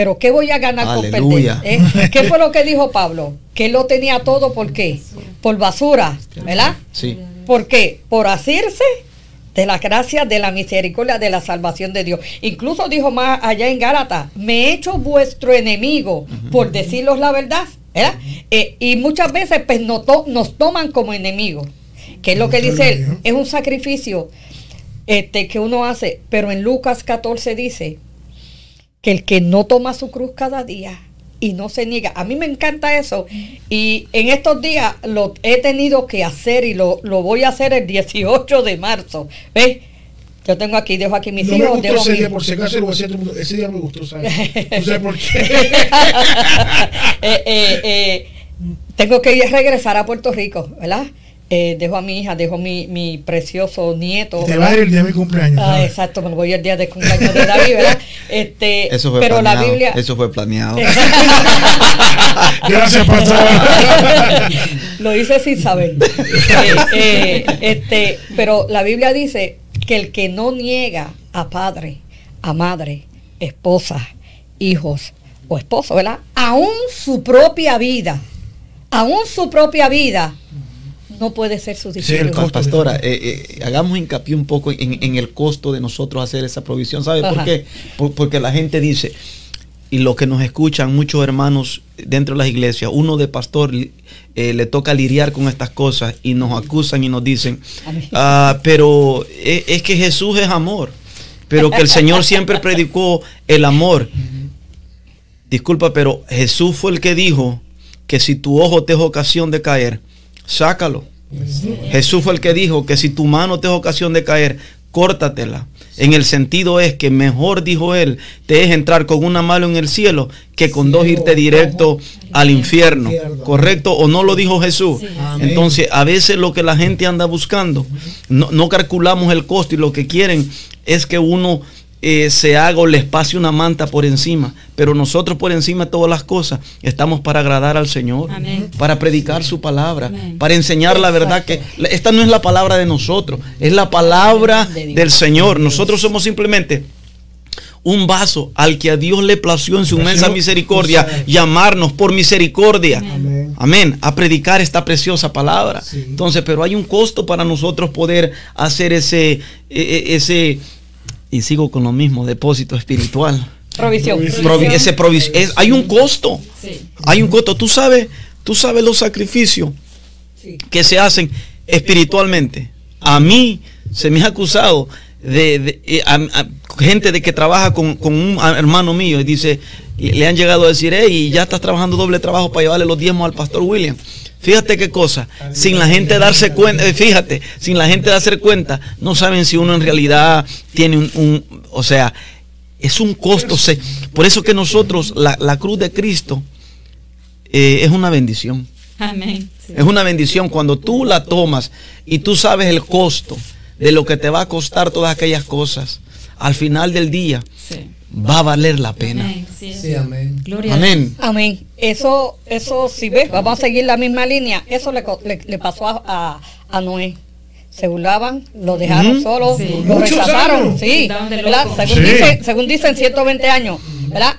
Pero ¿qué voy a ganar con perder? ¿Eh? ¿Qué fue lo que dijo Pablo? que él lo tenía todo, ¿por qué? Por basura, ¿verdad? Sí. ¿Por qué? Por asirse de la gracia, de la misericordia, de la salvación de Dios. Incluso dijo más allá en Gálata, me he hecho vuestro enemigo por deciros la verdad. ¿verdad? Eh, y muchas veces pues, nos, to- nos toman como enemigos. Que es lo que dice él, es un sacrificio este, que uno hace. Pero en Lucas 14 dice que el que no toma su cruz cada día y no se niega. A mí me encanta eso. Y en estos días lo he tenido que hacer y lo, lo voy a hacer el 18 de marzo. ¿Ves? Yo tengo aquí, dejo aquí mis No me hijos. gustó dejo ese día, por si acaso lo. Ese día me gustó, ¿sabes? ¿Tú sabes por qué? Eh, eh, eh, tengo que ir a regresar a Puerto Rico, ¿verdad? Eh, dejo a mi hija, dejo mi, mi precioso nieto. Te ¿verdad? va a ir el día de mi cumpleaños. Ah, exacto, me voy el día de cumpleaños de David, ¿verdad? Este, Eso fue pero planeado. la Biblia. Eso fue planeado. Gracias, pastor. Lo hice sin saber. Eh, eh, este, pero la Biblia dice que el que no niega a padre, a madre, esposa, hijos o esposo, ¿verdad? Aún su propia vida, aún su propia vida, no puede ser su Sí, el discípulo. costo. Pastora, eh, eh, hagamos hincapié un poco en, en el costo de nosotros hacer esa provisión. ¿Sabe por qué? Por- porque la gente dice, y los que nos escuchan, muchos hermanos dentro de las iglesias, uno de pastor eh, le toca lidiar con estas cosas y nos acusan y nos dicen. "Ah, pero es, es que Jesús es amor, pero que el Señor siempre predicó el amor. Disculpa, pero Jesús fue el que dijo que si tu ojo te es ocasión de caer, sácalo. Jesús fue el que dijo que si tu mano te es ocasión de caer, córtatela. En el sentido es que mejor, dijo él, te es entrar con una mano en el cielo que con dos irte directo al infierno. ¿Correcto? ¿O no lo dijo Jesús? Entonces, a veces lo que la gente anda buscando, no, no calculamos el costo y lo que quieren es que uno eh, se haga o les pase una manta por encima. Pero nosotros por encima de todas las cosas estamos para agradar al Señor, Amén. para predicar su palabra, Amén. para enseñar la verdad que esta no es la palabra de nosotros, es la palabra De del Señor. Nosotros somos simplemente un vaso al que a Dios le plació en su inmensa misericordia llamarnos por misericordia. Amén. Amén. A predicar esta preciosa palabra. Sí. Entonces, pero hay un costo para nosotros poder hacer ese, e- e- ese, y sigo con lo mismo, depósito espiritual. Provisión. Provi- ese provis- es- hay un costo. Sí. Hay un costo. Tú sabes, tú sabes los sacrificios Sí. que se hacen espiritualmente. A mí se me ha acusado de, de- eh, a- a- gente de que trabaja con, con un hermano mío y dice, y le han llegado a decir, hey, ya estás trabajando doble trabajo para llevarle los diezmos al pastor William. Fíjate qué cosa, sin la gente darse cuenta, eh, fíjate, sin la gente darse cuenta, no saben si uno en realidad tiene un, un- o sea, es un costo. se- por eso que nosotros, la, la cruz de Cristo eh, es una bendición. Amén. Es una bendición cuando tú la tomas y tú sabes el costo de lo que te va a costar todas aquellas cosas. Al final del día Sí. Va a valer la pena. Amén. Sí, Sí, amén. Gloria a Dios. Amén. Amén. Eso, eso, si ves, vamos a seguir la misma línea. Eso le, le- le pasó a, a- a Noé. Se burlaban, lo dejaron solo, Sí. lo rechazaron. Sí. Según, Sí. dice- según dicen 120 años, ¿verdad?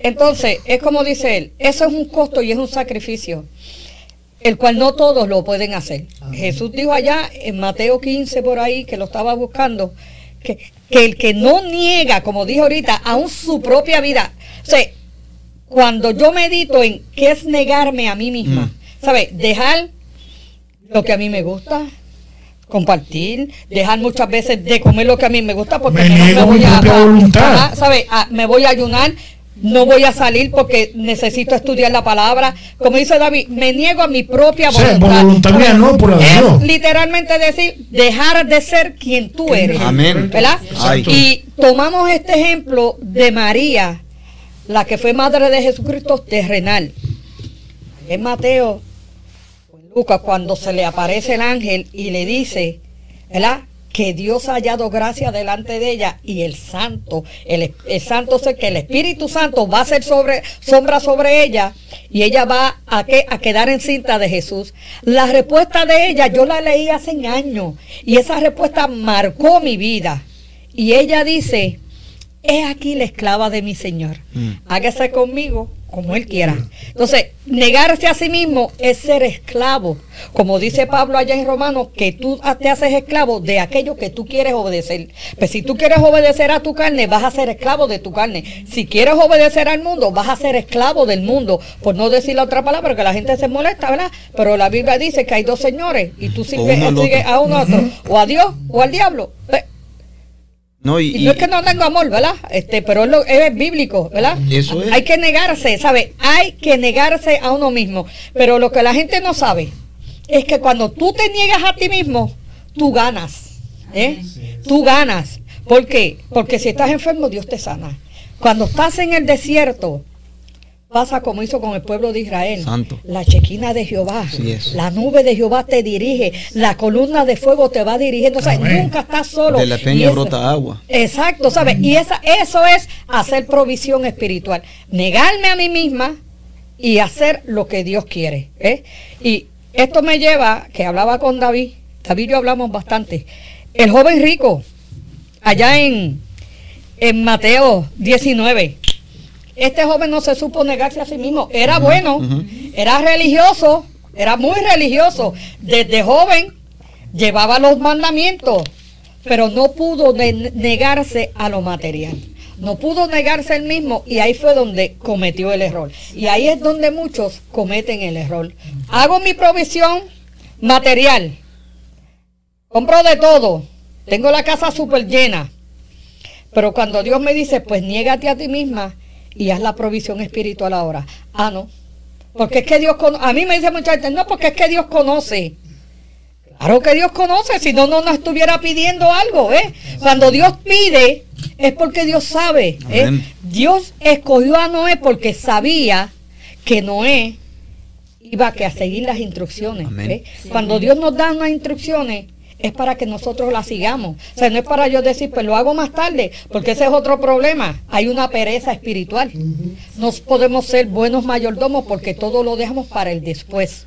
Entonces, es como dice él, eso es un costo y es un sacrificio, el cual no todos lo pueden hacer. Jesús dijo allá en Mateo 15 por ahí, que lo estaba buscando, que, que el que no niega, como dijo ahorita, aún su propia vida, o sea, cuando yo medito en qué es negarme a mí misma, ¿sabes? Dejar lo que a mí me gusta, compartir, dejar muchas veces de comer lo que a mí me gusta porque Me mejor niego a mi propia voluntad. ajá, ¿sabe? Ah, me voy a ayunar, no voy a salir porque necesito estudiar la palabra. Como dice David, me niego a mi propia O sea, voluntad. por voluntad mía, no por Es literalmente decir, dejar de ser quien tú eres. Amén. ¿Verdad? Exacto. Y tomamos este ejemplo de María, la que fue madre de Jesucristo terrenal. En Mateo, Lucas, cuando se le aparece el ángel y le dice, ¿verdad? Que Dios ha hallado gracia delante de ella y el santo, el, el santo sé que el Espíritu Santo va a ser sobre, sombra sobre ella y ella va a, que, a quedar encinta de Jesús. La respuesta de ella yo la leí hace años y esa respuesta marcó mi vida. Y ella dice, He aquí la esclava de mi Señor. Mm. Hágase conmigo como Él quiera. Entonces, negarse a sí mismo es ser esclavo. Como dice Pablo allá en Romanos, que tú te haces esclavo de aquello que tú quieres obedecer. Pues si tú quieres obedecer a tu carne, vas a ser esclavo de tu carne. Si quieres obedecer al mundo, vas a ser esclavo del mundo. Por no decir la otra palabra, que la gente se molesta, ¿verdad? Pero la Biblia dice que hay dos señores y tú sigues, a uno otro, o a Dios o al diablo. No, y, no es que no tengo amor, ¿verdad? Este, pero es, lo, es bíblico, ¿verdad? Eso es. Hay que negarse, ¿sabe? Hay que negarse a uno mismo. Pero lo que la gente no sabe es que cuando tú te niegas a ti mismo, tú ganas. ¿eh? Tú ganas. ¿Por qué? Porque si estás enfermo, Dios te sana. Cuando estás en el desierto, pasa como hizo con el pueblo de Israel. Santo. La chequina de Jehová. La nube de Jehová te dirige. La columna de fuego te va dirigiendo. O sea, nunca estás solo. De la peña brota agua. Exacto, ¿sabes? Y esa, eso es hacer provisión espiritual. Negarme a mí misma y hacer lo que Dios quiere. ¿eh? Y esto me lleva, que hablaba con David. David y yo hablamos bastante. El joven rico, allá en, en Mateo 19 este joven no se supo negarse a sí mismo. Era bueno, era religioso, era muy religioso. Desde joven llevaba los mandamientos, pero no pudo negarse a lo material. No pudo negarse él mismo y ahí fue donde cometió el error. Y ahí es donde muchos cometen el error. Hago mi provisión material. Compro de todo. Tengo la casa súper llena. Pero cuando Dios me dice, pues niégate a ti misma, y haz la provisión espiritual ahora. Ah, no. Porque es que Dios conoce. A mí me dice mucha gente, no, porque es que Dios conoce. Claro que Dios conoce, si no, no nos estuviera pidiendo algo, ¿eh? Cuando Dios pide, es porque Dios sabe. ¿eh? Dios escogió a Noé porque sabía que Noé iba a seguir las instrucciones. ¿eh? Cuando Dios nos da unas instrucciones, es para que nosotros la sigamos. O sea, no es para yo decir, pues lo hago más tarde, porque ese es otro problema. Hay una pereza espiritual. No podemos ser buenos mayordomos porque todo lo dejamos para el después.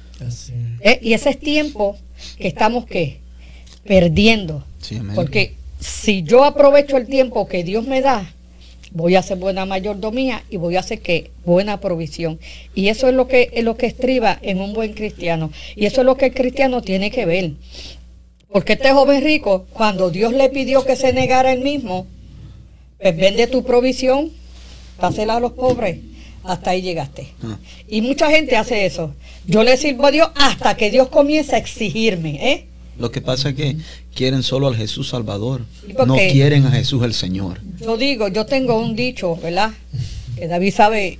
¿Eh? Y ese es tiempo que estamos ¿qué? perdiendo. porque si yo aprovecho el tiempo que Dios me da, voy a hacer buena mayordomía y voy a hacer que buena provisión. Y eso es lo que es lo que estriba en un buen cristiano. Y eso es lo que el cristiano tiene que ver. Porque este joven rico, cuando Dios le pidió que se negara él mismo, pues vende tu provisión, dásela a los pobres, hasta ahí llegaste. Ah. Y mucha gente hace eso. Yo le sirvo a Dios hasta que Dios comience a exigirme. ¿eh? Lo que pasa es que quieren solo al Jesús Salvador, no quieren a Jesús el Señor. Yo digo, yo tengo un dicho, ¿verdad? Que David sabe,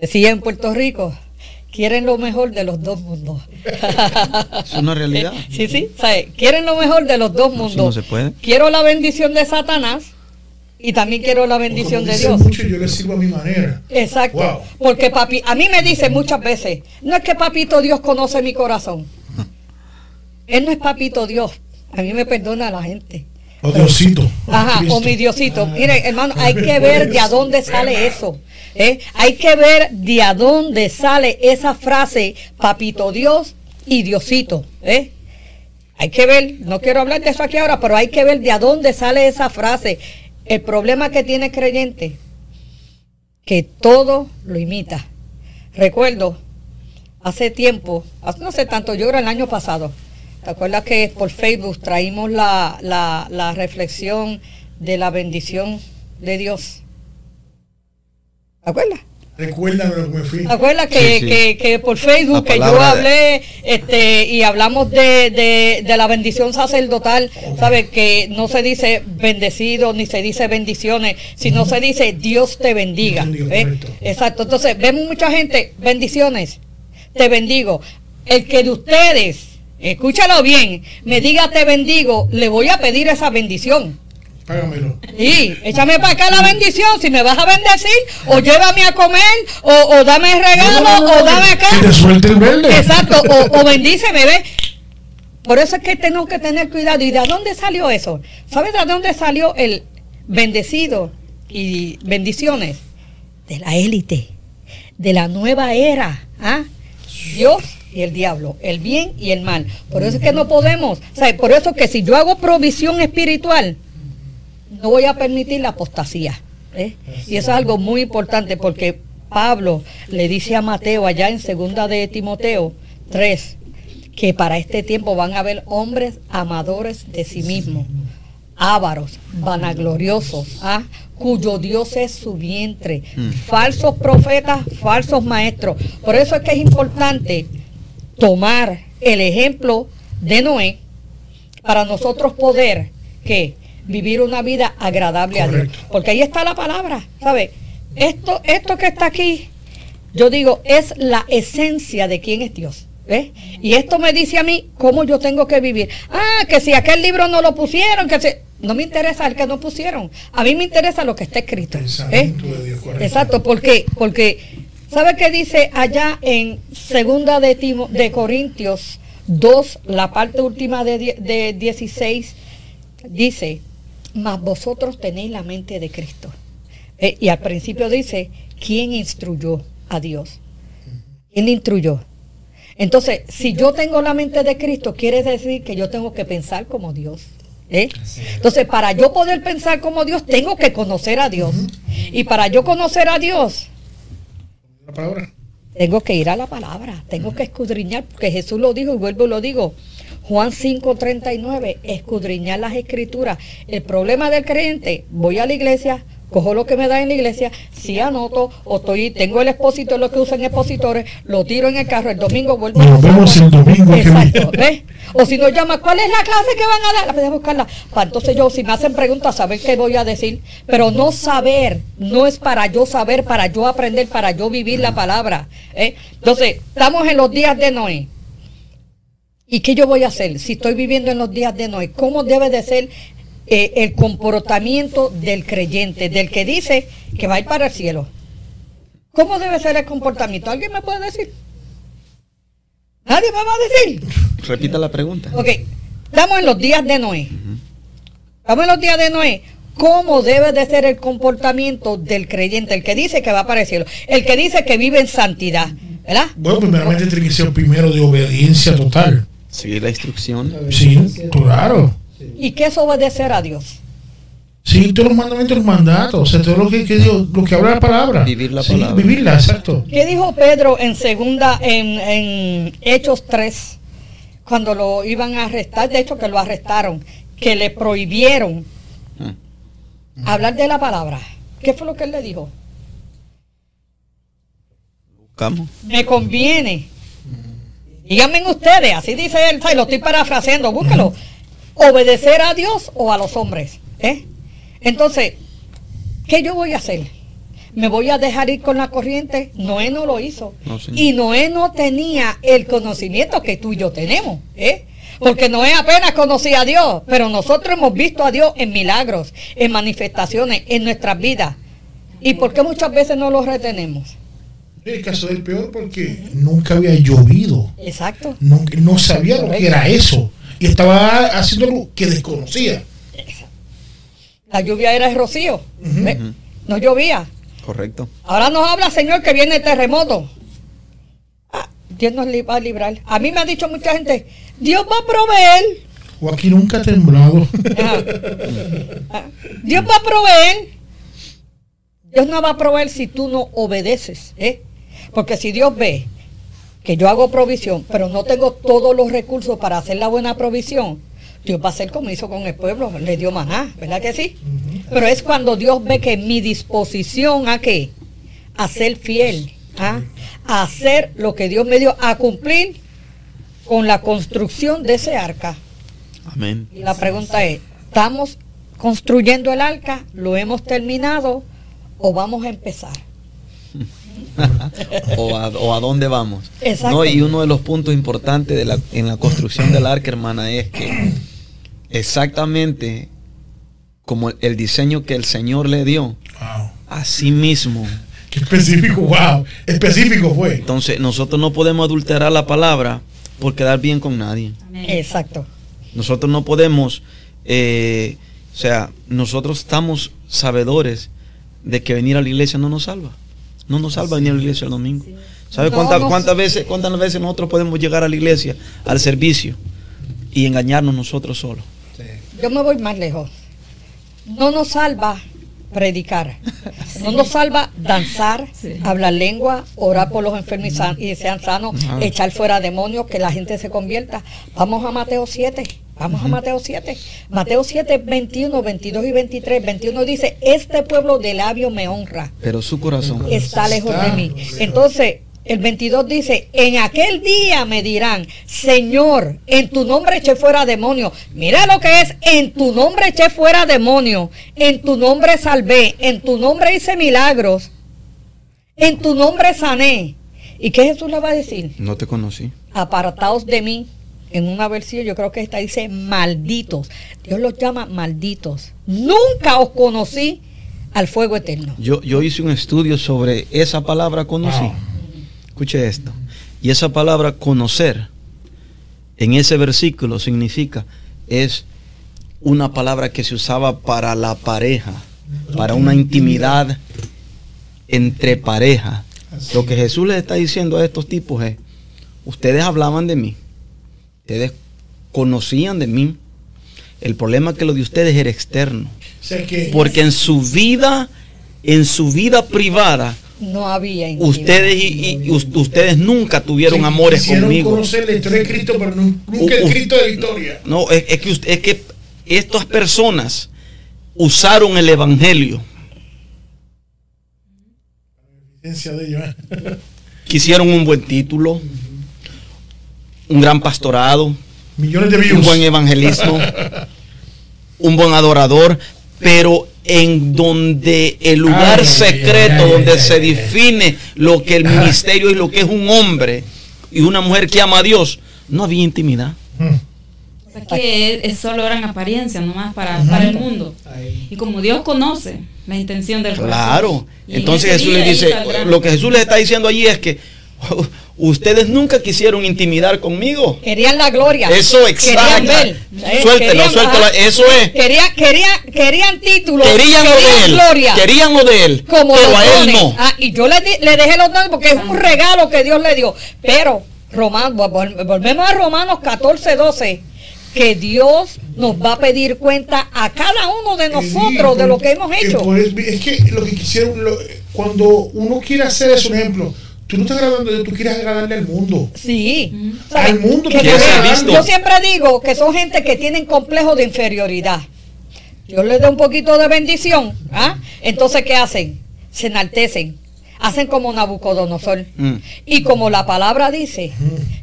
decía en Puerto Rico, quieren lo mejor de los dos mundos. Es una realidad. Sí, sí, quieren lo mejor de los dos mundos. No se puede. Quiero la bendición de Satanás y también quiero la bendición de Dios. Mucho, yo le sirvo a mi manera. Exacto. Porque papi, a mí me dice muchas veces, no es que papito Dios conoce mi corazón. Él no es papito Dios. A mí me perdona la gente. O Diosito. Ajá, o mi Diosito. Mire, hermano, hay que ver de a dónde sale eso. ¿Eh? Hay que ver de a dónde sale esa frase, papito Dios y Diosito. ¿eh? Hay que ver, no quiero hablar de eso aquí ahora, pero hay que ver de a dónde sale esa frase. El problema que tiene el creyente, que todo lo imita. Recuerdo, hace tiempo, no sé tanto, yo era el año pasado, ¿te acuerdas que por Facebook traímos la, la, la reflexión de la bendición de Dios? Acuerdas? Recuerda lo que me fui. ¿Acuerdas que, que, que, por Facebook que yo hablé este, y hablamos de, de, de la bendición sacerdotal? ¿Sabes? Que no se dice bendecido ni se dice bendiciones, sino se dice Dios te bendiga. Exacto. Entonces, vemos mucha gente, bendiciones, te bendigo. El que de ustedes, escúchalo bien, me diga te bendigo, le voy a pedir esa bendición. Págamelo. Sí, échame para acá la bendición. Si me vas a bendecir, o llévame a comer, o, dame el regalo, o dame acá. Que te suelte el verde. Exacto, o, o bendíceme, ¿ves? Por eso es que tenemos que tener cuidado. ¿Y de dónde salió eso? ¿Sabes de dónde salió el bendecido y bendiciones? De la élite, de la nueva era. ¿ah? Dios y el diablo, el bien y el mal. Por eso es que no podemos. ¿sabes? Por eso es que si yo hago provisión espiritual, no voy a permitir la apostasía. ¿eh? Y eso es algo muy importante porque Pablo le dice a Mateo allá en segunda de Timoteo 3 que para este tiempo van a haber hombres amadores de sí mismos, ávaros, vanagloriosos, ¿ah? cuyo Dios es su vientre, falsos profetas, falsos maestros. Por eso es que es importante tomar el ejemplo de Noé para nosotros poder que vivir una vida agradable a Dios. Porque ahí está la palabra, ¿sabe? Esto, esto que está aquí, yo digo, es la esencia de quién es Dios. ¿ves? Y esto me dice a mí cómo yo tengo que vivir. Ah, que si aquel libro no lo pusieron, que si... No me interesa el que no pusieron. A mí me interesa lo que está escrito. ¿eh? Dios. Exacto, ¿por qué? Porque, ¿sabe qué dice allá en segunda de, Timo- de Corintios 2, la parte última de, de 16? Dice, mas vosotros tenéis la mente de Cristo. Eh, y al principio dice, ¿quién instruyó a Dios? ¿Quién instruyó? Entonces, si yo tengo la mente de Cristo, quiere decir que yo tengo que pensar como Dios. ¿eh? Entonces, para yo poder pensar como Dios, tengo que conocer a Dios. Y para yo conocer a Dios, tengo que ir a la palabra, tengo que escudriñar, porque Jesús lo dijo y vuelvo y lo digo. Juan 5:39, escudriñar las escrituras. El problema del creyente, voy a la iglesia, cojo lo que me da en la iglesia, si anoto, o estoy, tengo el expósito, lo que usan expositores, lo tiro en el carro, el domingo vuelvo Nos vemos el domingo Exacto. O si nos llama, ¿cuál es la clase que van a dar? Voy a buscarla. Para entonces yo, si me hacen preguntas, saber qué voy a decir. Pero no saber, no es para yo saber, para yo aprender, para yo vivir la palabra. ¿eh? Entonces, estamos en los días de Noé. ¿Y qué yo voy a hacer si estoy viviendo en los días de Noé? ¿Cómo debe de ser eh, el comportamiento del creyente, del que dice que va a ir para el cielo? ¿Cómo debe ser el comportamiento? ¿Alguien me puede decir? ¿Nadie me va a decir? Repita la pregunta. Ok, estamos en los días de Noé. Estamos en los días de Noé. ¿Cómo debe de ser el comportamiento del creyente? El que dice que va para el cielo. El que dice que vive en santidad. ¿Verdad? Bueno, primeramente tiene que ser primero de obediencia total. Seguir la instrucción. Sí, claro. ¿Y qué es obedecer a Dios? Sí, todos los mandamientos, los mandatos, o sea, todo lo que, que Dios, lo que habla la palabra. Vivir la Sí, palabra. Vivirla, exacto. ¿Qué dijo Pedro en segunda, en, en Hechos 3, cuando lo iban a arrestar? De hecho, que lo arrestaron, que le prohibieron Ah. hablar de la palabra. ¿Qué fue lo que él le dijo? Buscamos. me conviene. Díganme ustedes, así dice él, y lo estoy parafraseando, búscalo. Obedecer a Dios o a los hombres. ¿eh? Entonces, ¿qué yo voy a hacer? ¿Me voy a dejar ir con la corriente? Noé no lo hizo. No, y Noé no tenía el conocimiento que tú y yo tenemos. ¿eh? Porque Noé apenas conocía a Dios, pero nosotros hemos visto a Dios en milagros, en manifestaciones, en nuestras vidas. ¿Y por qué muchas veces no lo retenemos? El caso del peor porque nunca había llovido. Exacto. No, no sabía lo que era eso. Y estaba haciendo algo que desconocía. La lluvia era el rocío. No llovía. Correcto. Ahora nos habla, Señor, que viene el terremoto. Ah, Dios nos va a librar. A mí me ha dicho mucha gente, Dios va a proveer. O aquí nunca ha temblado. Ah. Ah, Dios va a proveer. Dios no va a proveer si tú no obedeces. ¿eh? Porque si Dios ve que yo hago provisión, pero no tengo todos los recursos para hacer la buena provisión, Dios va a hacer como hizo con el pueblo, le dio maná, ¿verdad que sí? Pero es cuando Dios ve que mi disposición a qué? A ser fiel, ¿ah? a hacer lo que Dios me dio, a cumplir con la construcción de ese arca. Amén. Y la pregunta es, ¿estamos construyendo el arca? ¿Lo hemos terminado o vamos a empezar? o, a, o a dónde vamos. Exacto. No, y uno de los puntos importantes de la, en la construcción del arca, hermana, es que exactamente como el diseño que el Señor le dio, Wow. así mismo. Qué específico, wow. Específico fue. Entonces, nosotros no podemos adulterar la palabra por quedar bien con nadie. Exacto. Nosotros no podemos, eh, o sea, nosotros estamos sabedores de que venir a la iglesia no nos salva. No nos salva venir a la iglesia el domingo. ¿Sabe cuántas, cuántas veces, cuántas veces nosotros podemos llegar a la iglesia, al servicio, y engañarnos nosotros solos? Yo me voy más lejos. No nos salva predicar. No nos salva danzar, Sí. hablar lengua, orar por los enfermos y san- y sean sanos, Ajá. echar fuera demonios, que la gente se convierta. Vamos a Mateo 7. Vamos a Mateo 7. Mateo 7, 21, 22 y 23. 21 dice, este pueblo de labio me honra Pero su corazón. está lejos Está de mí. Entonces, el 22 dice, en aquel día me dirán, Señor, en tu nombre eché fuera demonio. Mira lo que es, en tu nombre eché fuera demonio, en tu nombre salvé, en tu nombre hice milagros, en tu nombre sané. ¿Y qué Jesús le va a decir? No te conocí. Apartaos de mí. En una versión yo creo que esta dice malditos. Dios los llama malditos. Nunca os conocí al fuego eterno. Yo, yo hice un estudio sobre esa palabra conocí. Wow. Escuche esto. Y esa palabra conocer en ese versículo significa es una palabra que se usaba para la pareja, para una intimidad entre pareja. Lo que Jesús les está diciendo a estos tipos es, ustedes hablaban de mí, ustedes conocían de mí, el problema es que lo de ustedes era externo. Porque en su vida, en su vida privada, No había ustedes y, y us- ustedes nunca tuvieron amores conmigo. conocer la historia de Cristo, pero nu- nunca U- el u- Cristo de victoria. No, es, es que usted- es que estas personas usaron el evangelio, Esencia de ellos, ¿eh? quisieron un buen título, un gran pastorado, Millones de un views. buen evangelismo, un buen adorador, pero en donde el lugar Ay, secreto, ay, donde ay, se define lo que el ministerio y lo que es un hombre y una mujer que ama a Dios, no había intimidad. Mm. O sea, que es, solo eran apariencias nomás para, para el mundo. Y como Dios conoce la intención del corazón. Claro. Entonces Jesús les dice, lo que Jesús les está diciendo allí es que ustedes nunca quisieron intimidar conmigo. Querían la gloria. Eso, Querían exacto. Suéltelo, Querían- suéltelo. Eso es. Querían, querían, querían títulos. Querían lo de él. gloria. Querían lo de él. como pero a él no. Ah, y yo le, di- le dejé los dones porque es un regalo que Dios le dio. Pero, Romanos, vol- volvemos a Romanos 14, 12. Que Dios nos va a pedir cuenta a cada uno de nosotros de lo que hemos hecho. es que lo que quisieron, lo- cuando uno quiere hacer eso, un ejemplo, tú no estás agradando a Dios, tú quieres agradarle al mundo. Sí. Al mundo Que tú Quiere quieres ser agradarle. visto. Yo siempre digo que son gente que tienen complejo de inferioridad. Dios les da un poquito de bendición. ¿ah? Entonces, ¿qué hacen? Se enaltecen. Hacen como Nabucodonosor. Mm. Y como la palabra dice,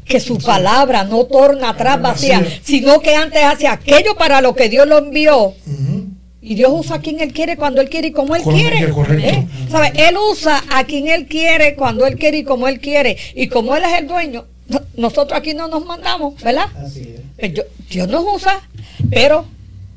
que su palabra no torna atrás vacía, sino que antes hace aquello para lo que Dios lo envió. Y Dios usa a quien Él quiere, cuando Él quiere y como Él quiere. ¿Eh? ¿Sabe? Él usa a quien Él quiere, cuando Él quiere y como Él quiere. Y como Él es el dueño, no- nosotros aquí no nos mandamos, ¿verdad? Así es. Eh, yo- Dios nos usa, pero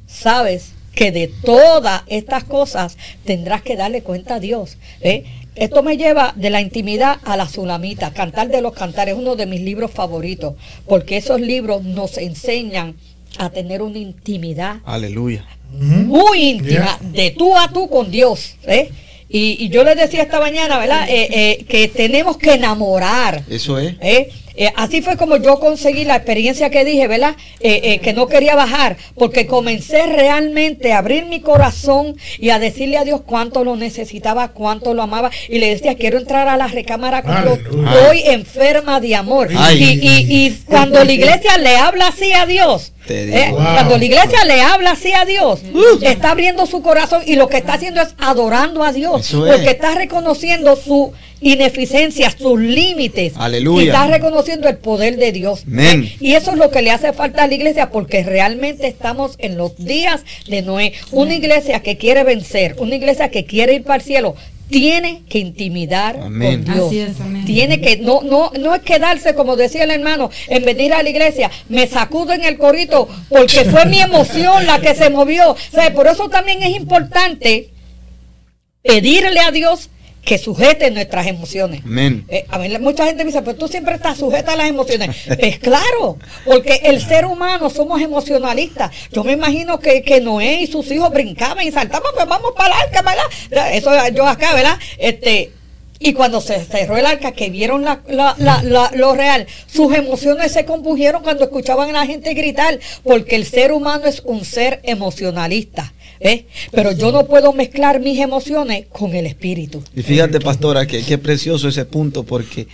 sabes que de todas estas cosas tendrás que darle cuenta a Dios. ¿eh? Esto me lleva de la intimidad a la sulamita. Cantar de los cantares es uno de mis libros favoritos, porque esos libros nos enseñan a tener una intimidad Aleluya. Muy íntima, Yeah. de tú a tú con Dios. ¿eh? Y, y yo les decía esta mañana, ¿verdad? Eh, eh, que tenemos que enamorar. Eso es. ¿Eh? Eh, así fue como yo conseguí la experiencia que dije, ¿verdad? Que no quería bajar, porque comencé realmente a abrir mi corazón y a decirle a Dios cuánto lo necesitaba, cuánto lo amaba. Y le decía, quiero entrar a la recámara Aleluya. estoy enferma de amor. Ay. Y, y- y cuando la iglesia le habla así a Dios. ¿Eh? Wow. cuando la iglesia le habla así a Dios, está abriendo su corazón y lo que está haciendo es adorando a Dios, Eso es. porque está reconociendo su ineficiencia, sus límites. Aleluya. Y está reconociendo el poder de Dios. Amén. Y eso es lo que le hace falta a la iglesia porque realmente estamos en los días de Noé. Una iglesia que quiere vencer, una iglesia que quiere ir para el cielo, tiene que intimidar Amén. con Dios. Así es, amén. Tiene que, no, no, no es quedarse, como decía el hermano, en venir a la iglesia, me sacudo en el corito porque fue mi emoción la que se movió. O sea, por eso también es importante pedirle a Dios que sujete nuestras emociones. Amén. Eh, a mí mucha gente me dice, pero tú siempre estás sujeta a las emociones. Pues claro, porque el ser humano somos emocionalistas. Yo me imagino que, que Noé y sus hijos brincaban y saltaban, pues vamos para el arca, ¿verdad? Eso yo acá, ¿verdad? Este, y cuando se cerró el arca, que vieron la, la- la- la- lo real, sus emociones se compugieron cuando escuchaban a la gente gritar, porque el ser humano es un ser emocionalista. ¿Eh? Pero yo no puedo mezclar mis emociones con el espíritu. Y fíjate, pastora, que qué precioso ese punto, porque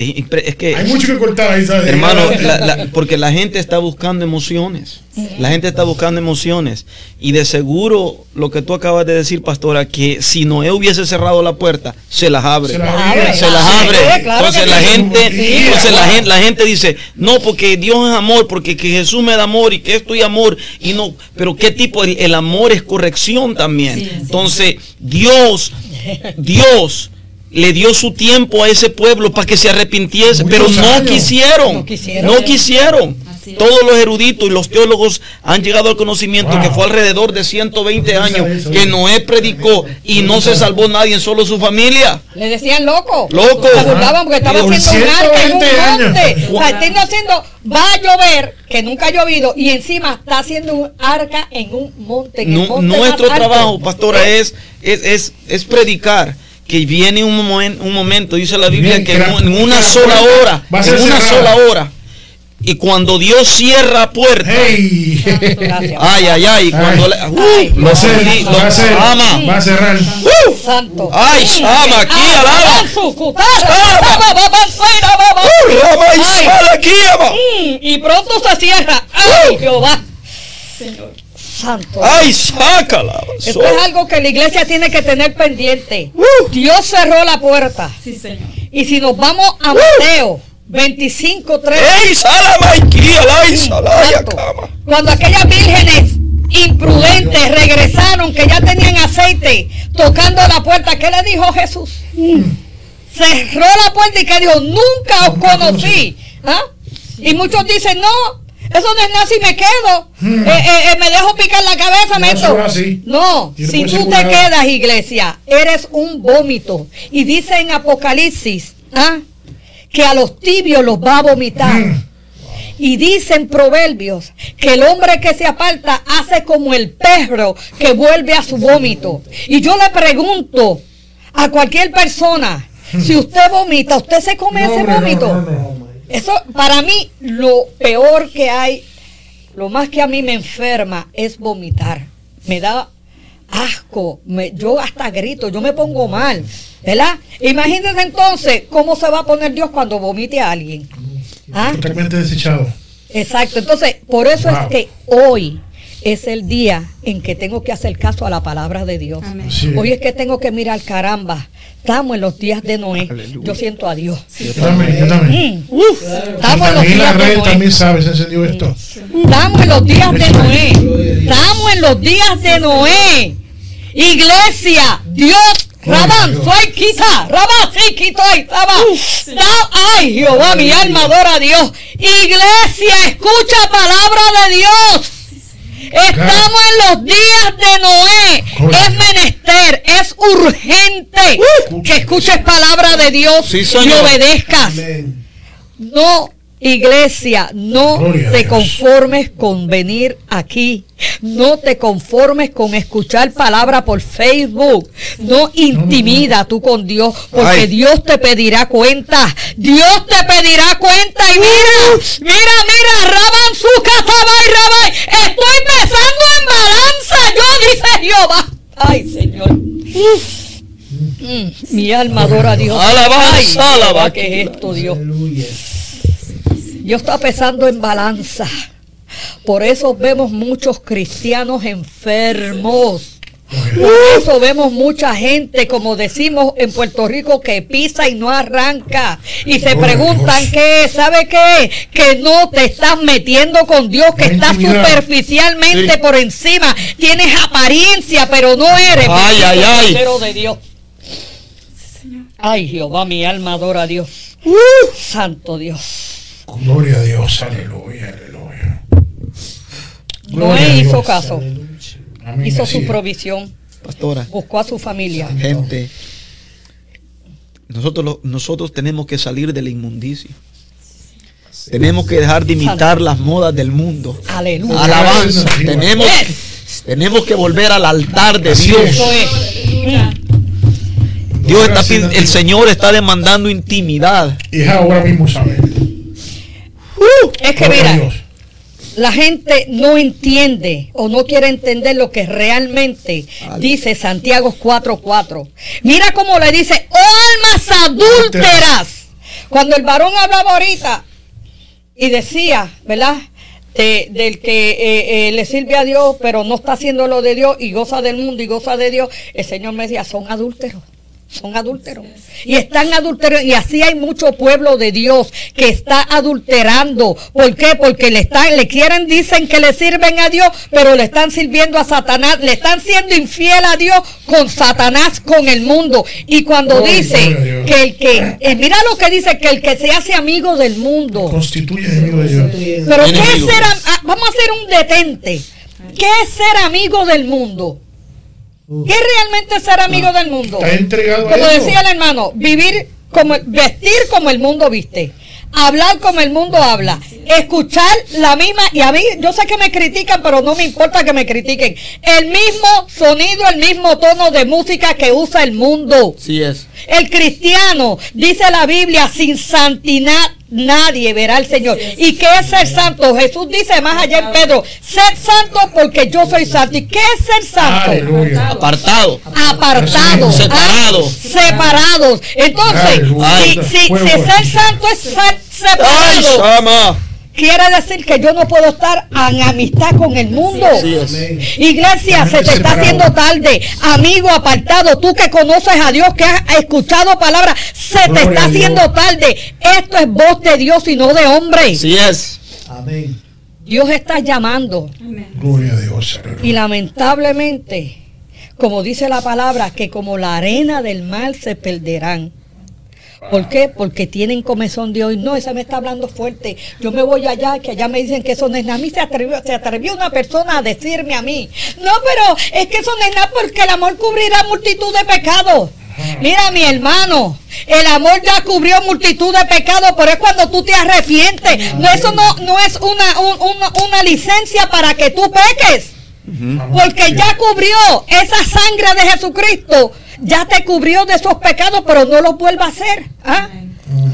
es que... Hay mucho que cortar ahí, ¿sabes? Hermano, la- la- porque la gente está buscando emociones. La gente está buscando emociones. Y de seguro, lo que tú acabas de decir, pastora, que si Noé hubiese cerrado la puerta, se las abre. Se las abre. Se las Sí, abre. claro entonces la gente, entonces la gente, la gente dice, no, porque Dios es amor, porque que Jesús me da amor y que estoy amor y no, pero qué tipo el, el amor es corrección también. Sí. Entonces Dios, Dios le dio su tiempo a ese pueblo para que se arrepintiese, pero no años. quisieron, No quisieron. no. Todos los eruditos y los teólogos han llegado al conocimiento Wow. que fue alrededor de 120 No años eso. que Noé predicó y no se salvó nadie, solo su familia. Le decían loco. Loco. Se burlaban porque estaba Por haciendo un arca en un 120 años. monte. O sea, está haciendo, va a llover, que nunca ha llovido, y encima está haciendo un arca en un monte. en monte nuestro trabajo, pastora, es, es, es, es predicar que viene un, momen- un momento, dice la Biblia, Bien, que en, en una sola puerta hora, va a ser en una cerrada. sola hora, y cuando Dios cierra puerta, ¡Hey! Ay, ay, ay, cuando Ay. le- uh, va a ser, ama. va a cerrar. Uh, Santo. Ay, Shama, aquí, alaba. uh, y ama. Mm, Y pronto se cierra. Ay, Jehová. Santo. Ay, sácala. Esto es algo que la iglesia tiene que tener pendiente. Uh. Dios cerró la puerta. Sí, Señor. Y si nos vamos a Mateo 25, 3. Ey, Sala, aquí, alay, Sala, y Santo. acama. Cuando aquellas vírgenes imprudentes regresaron, que ya tenían aceite, tocando la puerta, ¿qué le dijo Jesús? Cerró la puerta y que dijo, nunca os conocí. ¿Ah? Y muchos dicen, no, eso no es nada si me quedo. Hmm. Eh, eh, eh, me dejo picar la cabeza, No, meto. eso es así. No, si tú te quedas, iglesia, eres un vómito. Y dice en Apocalipsis, ¿ah? que a los tibios los va a vomitar. Mm. Y dicen proverbios que el hombre que se aparta hace como el perro que vuelve a su vómito. Y yo le pregunto a cualquier persona, si usted vomita, ¿usted se come ese vómito? Eso para mí lo peor que hay, lo más que a mí me enferma es vomitar. Me da asco, me- yo hasta grito, yo me pongo mal, ¿verdad? Imagínense entonces cómo se va a poner Dios cuando vomite a alguien. ¿Ah? Totalmente desechado. Exacto, entonces por eso Wow. es que hoy es el día en que tengo que hacer caso a la palabra de Dios. Es. Hoy es que tengo que mirar, caramba, estamos en los días de Noé. Aleluya. Yo siento a Dios. Yo también, yo también. Mm, estamos en los días de red Noé. también sabe, se encendió esto. Estamos en los días de Noé. Estamos en los días de Noé. Iglesia, Dios, Rabán, soy quizá, Rabán, sí, quito ahí, Rabán. Da- Ay, Jehová, mi alma adora a Dios. Iglesia, escucha palabra de Dios. Estamos en los días de Noé. Es menester, es urgente que escuches palabra de Dios Sí, y obedezcas. Amén. No, iglesia, no Gloria te conformes con venir aquí. No te conformes con escuchar palabra por Facebook. No intimida tú con Dios, porque Ay. Dios te pedirá cuenta. Dios te pedirá cuenta. Y mira, mira, mira, Raban su cataba y Raban. Estoy pesando en balanza. Yo dice Jehová. Ay, Señor. Mm, mi alma adora a Dios. Alabanza, alabanza. ¿qué es esto, Dios? Aleluya. Dios está pesando en balanza. Por eso vemos muchos cristianos enfermos. Por eso vemos mucha gente, como decimos en Puerto Rico, que pisa y no arranca. Y se a preguntan qué, ¿sabe qué? Que no te estás metiendo con Dios, que estás superficialmente Sí. por encima. Tienes apariencia, pero no eres. Ay, ay, de Dios. Ay, Jehová, mi alma adora a Dios. Santo Dios. Gloria a Dios, aleluya, aleluya. Gloria Noé hizo Dios. caso, hizo su provisión, Pastora, buscó a su familia. gente, nosotros, lo- nosotros tenemos que salir de la inmundicia. Tenemos que dejar de imitar las modas del mundo. Aleluya. Alabanza. Tenemos, Yes. tenemos que volver al altar de Así Dios. Dios está, el Señor está demandando intimidad. Y ahora mismo, Es que mira, Dios. la gente no entiende o no quiere entender lo que realmente dice Santiago 4:4. Mira cómo le dice, oh almas adúlteras. Cuando el varón hablaba ahorita y decía, ¿verdad? del que eh, eh, le sirve a Dios, pero no está haciendo lo de Dios y goza del mundo y goza de Dios, el Señor me decía, son adúlteros son adúlteros. Y están adulterando. Y así hay mucho pueblo de Dios que está adulterando. ¿Por qué? Porque le están, le quieren, dicen que le sirven a Dios, pero le están sirviendo a Satanás. Le están siendo infiel a Dios con Satanás, con el mundo. Y cuando dice que el que, eh, mira lo que dice, que el que se hace amigo del mundo. Constituye amigo de Dios. Pero ¿qué es ser, ah, vamos a hacer un detente. ¿Qué es ser amigo del mundo? ¿Qué es realmente ser amigo ah. del mundo? como decía el hermano, vivir como vestir como el mundo viste. Hablar como el mundo habla, escuchar la misma, y a mí, yo sé que me critican, pero no me importa que me critiquen. El mismo sonido, el mismo tono de música que usa el mundo. Sí es. El cristiano, dice la Biblia, sin santidad nadie verá al Señor. ¿Y qué es ser santo? Jesús dice más allá en Pedro, ser santo porque yo soy santo. ¿Y qué es ser santo? Apartado. Apartado. Separado. separados. Entonces, si, ser santo es ser separado. Quiere decir que yo no puedo estar en amistad con el mundo. Iglesia, se te está haciendo tarde. Amigo apartado, tú que conoces a Dios, que has escuchado palabras, se te está haciendo tarde. Esto es voz de Dios y no de hombre. Sí es. Amén. Dios está llamando. Gloria a Dios. Y lamentablemente, como dice la palabra, que como la arena del mar se perderán. ¿Por qué? Porque tienen comezón de hoy. No, esa me está hablando fuerte. Yo me voy allá, que allá me dicen que eso no es nada. A mí se atrevió, se atrevió una persona a decirme a mí. No, pero es que eso no es nada porque el amor cubrirá multitud de pecados. Mira, mi hermano, el amor ya cubrió multitud de pecados, pero es cuando tú te arrepientes. No, eso no, no es una, una licencia para que tú peques. Porque ya cubrió esa sangre de Jesucristo ya te cubrió de esos pecados, pero no los vuelva a hacer. ¿ah?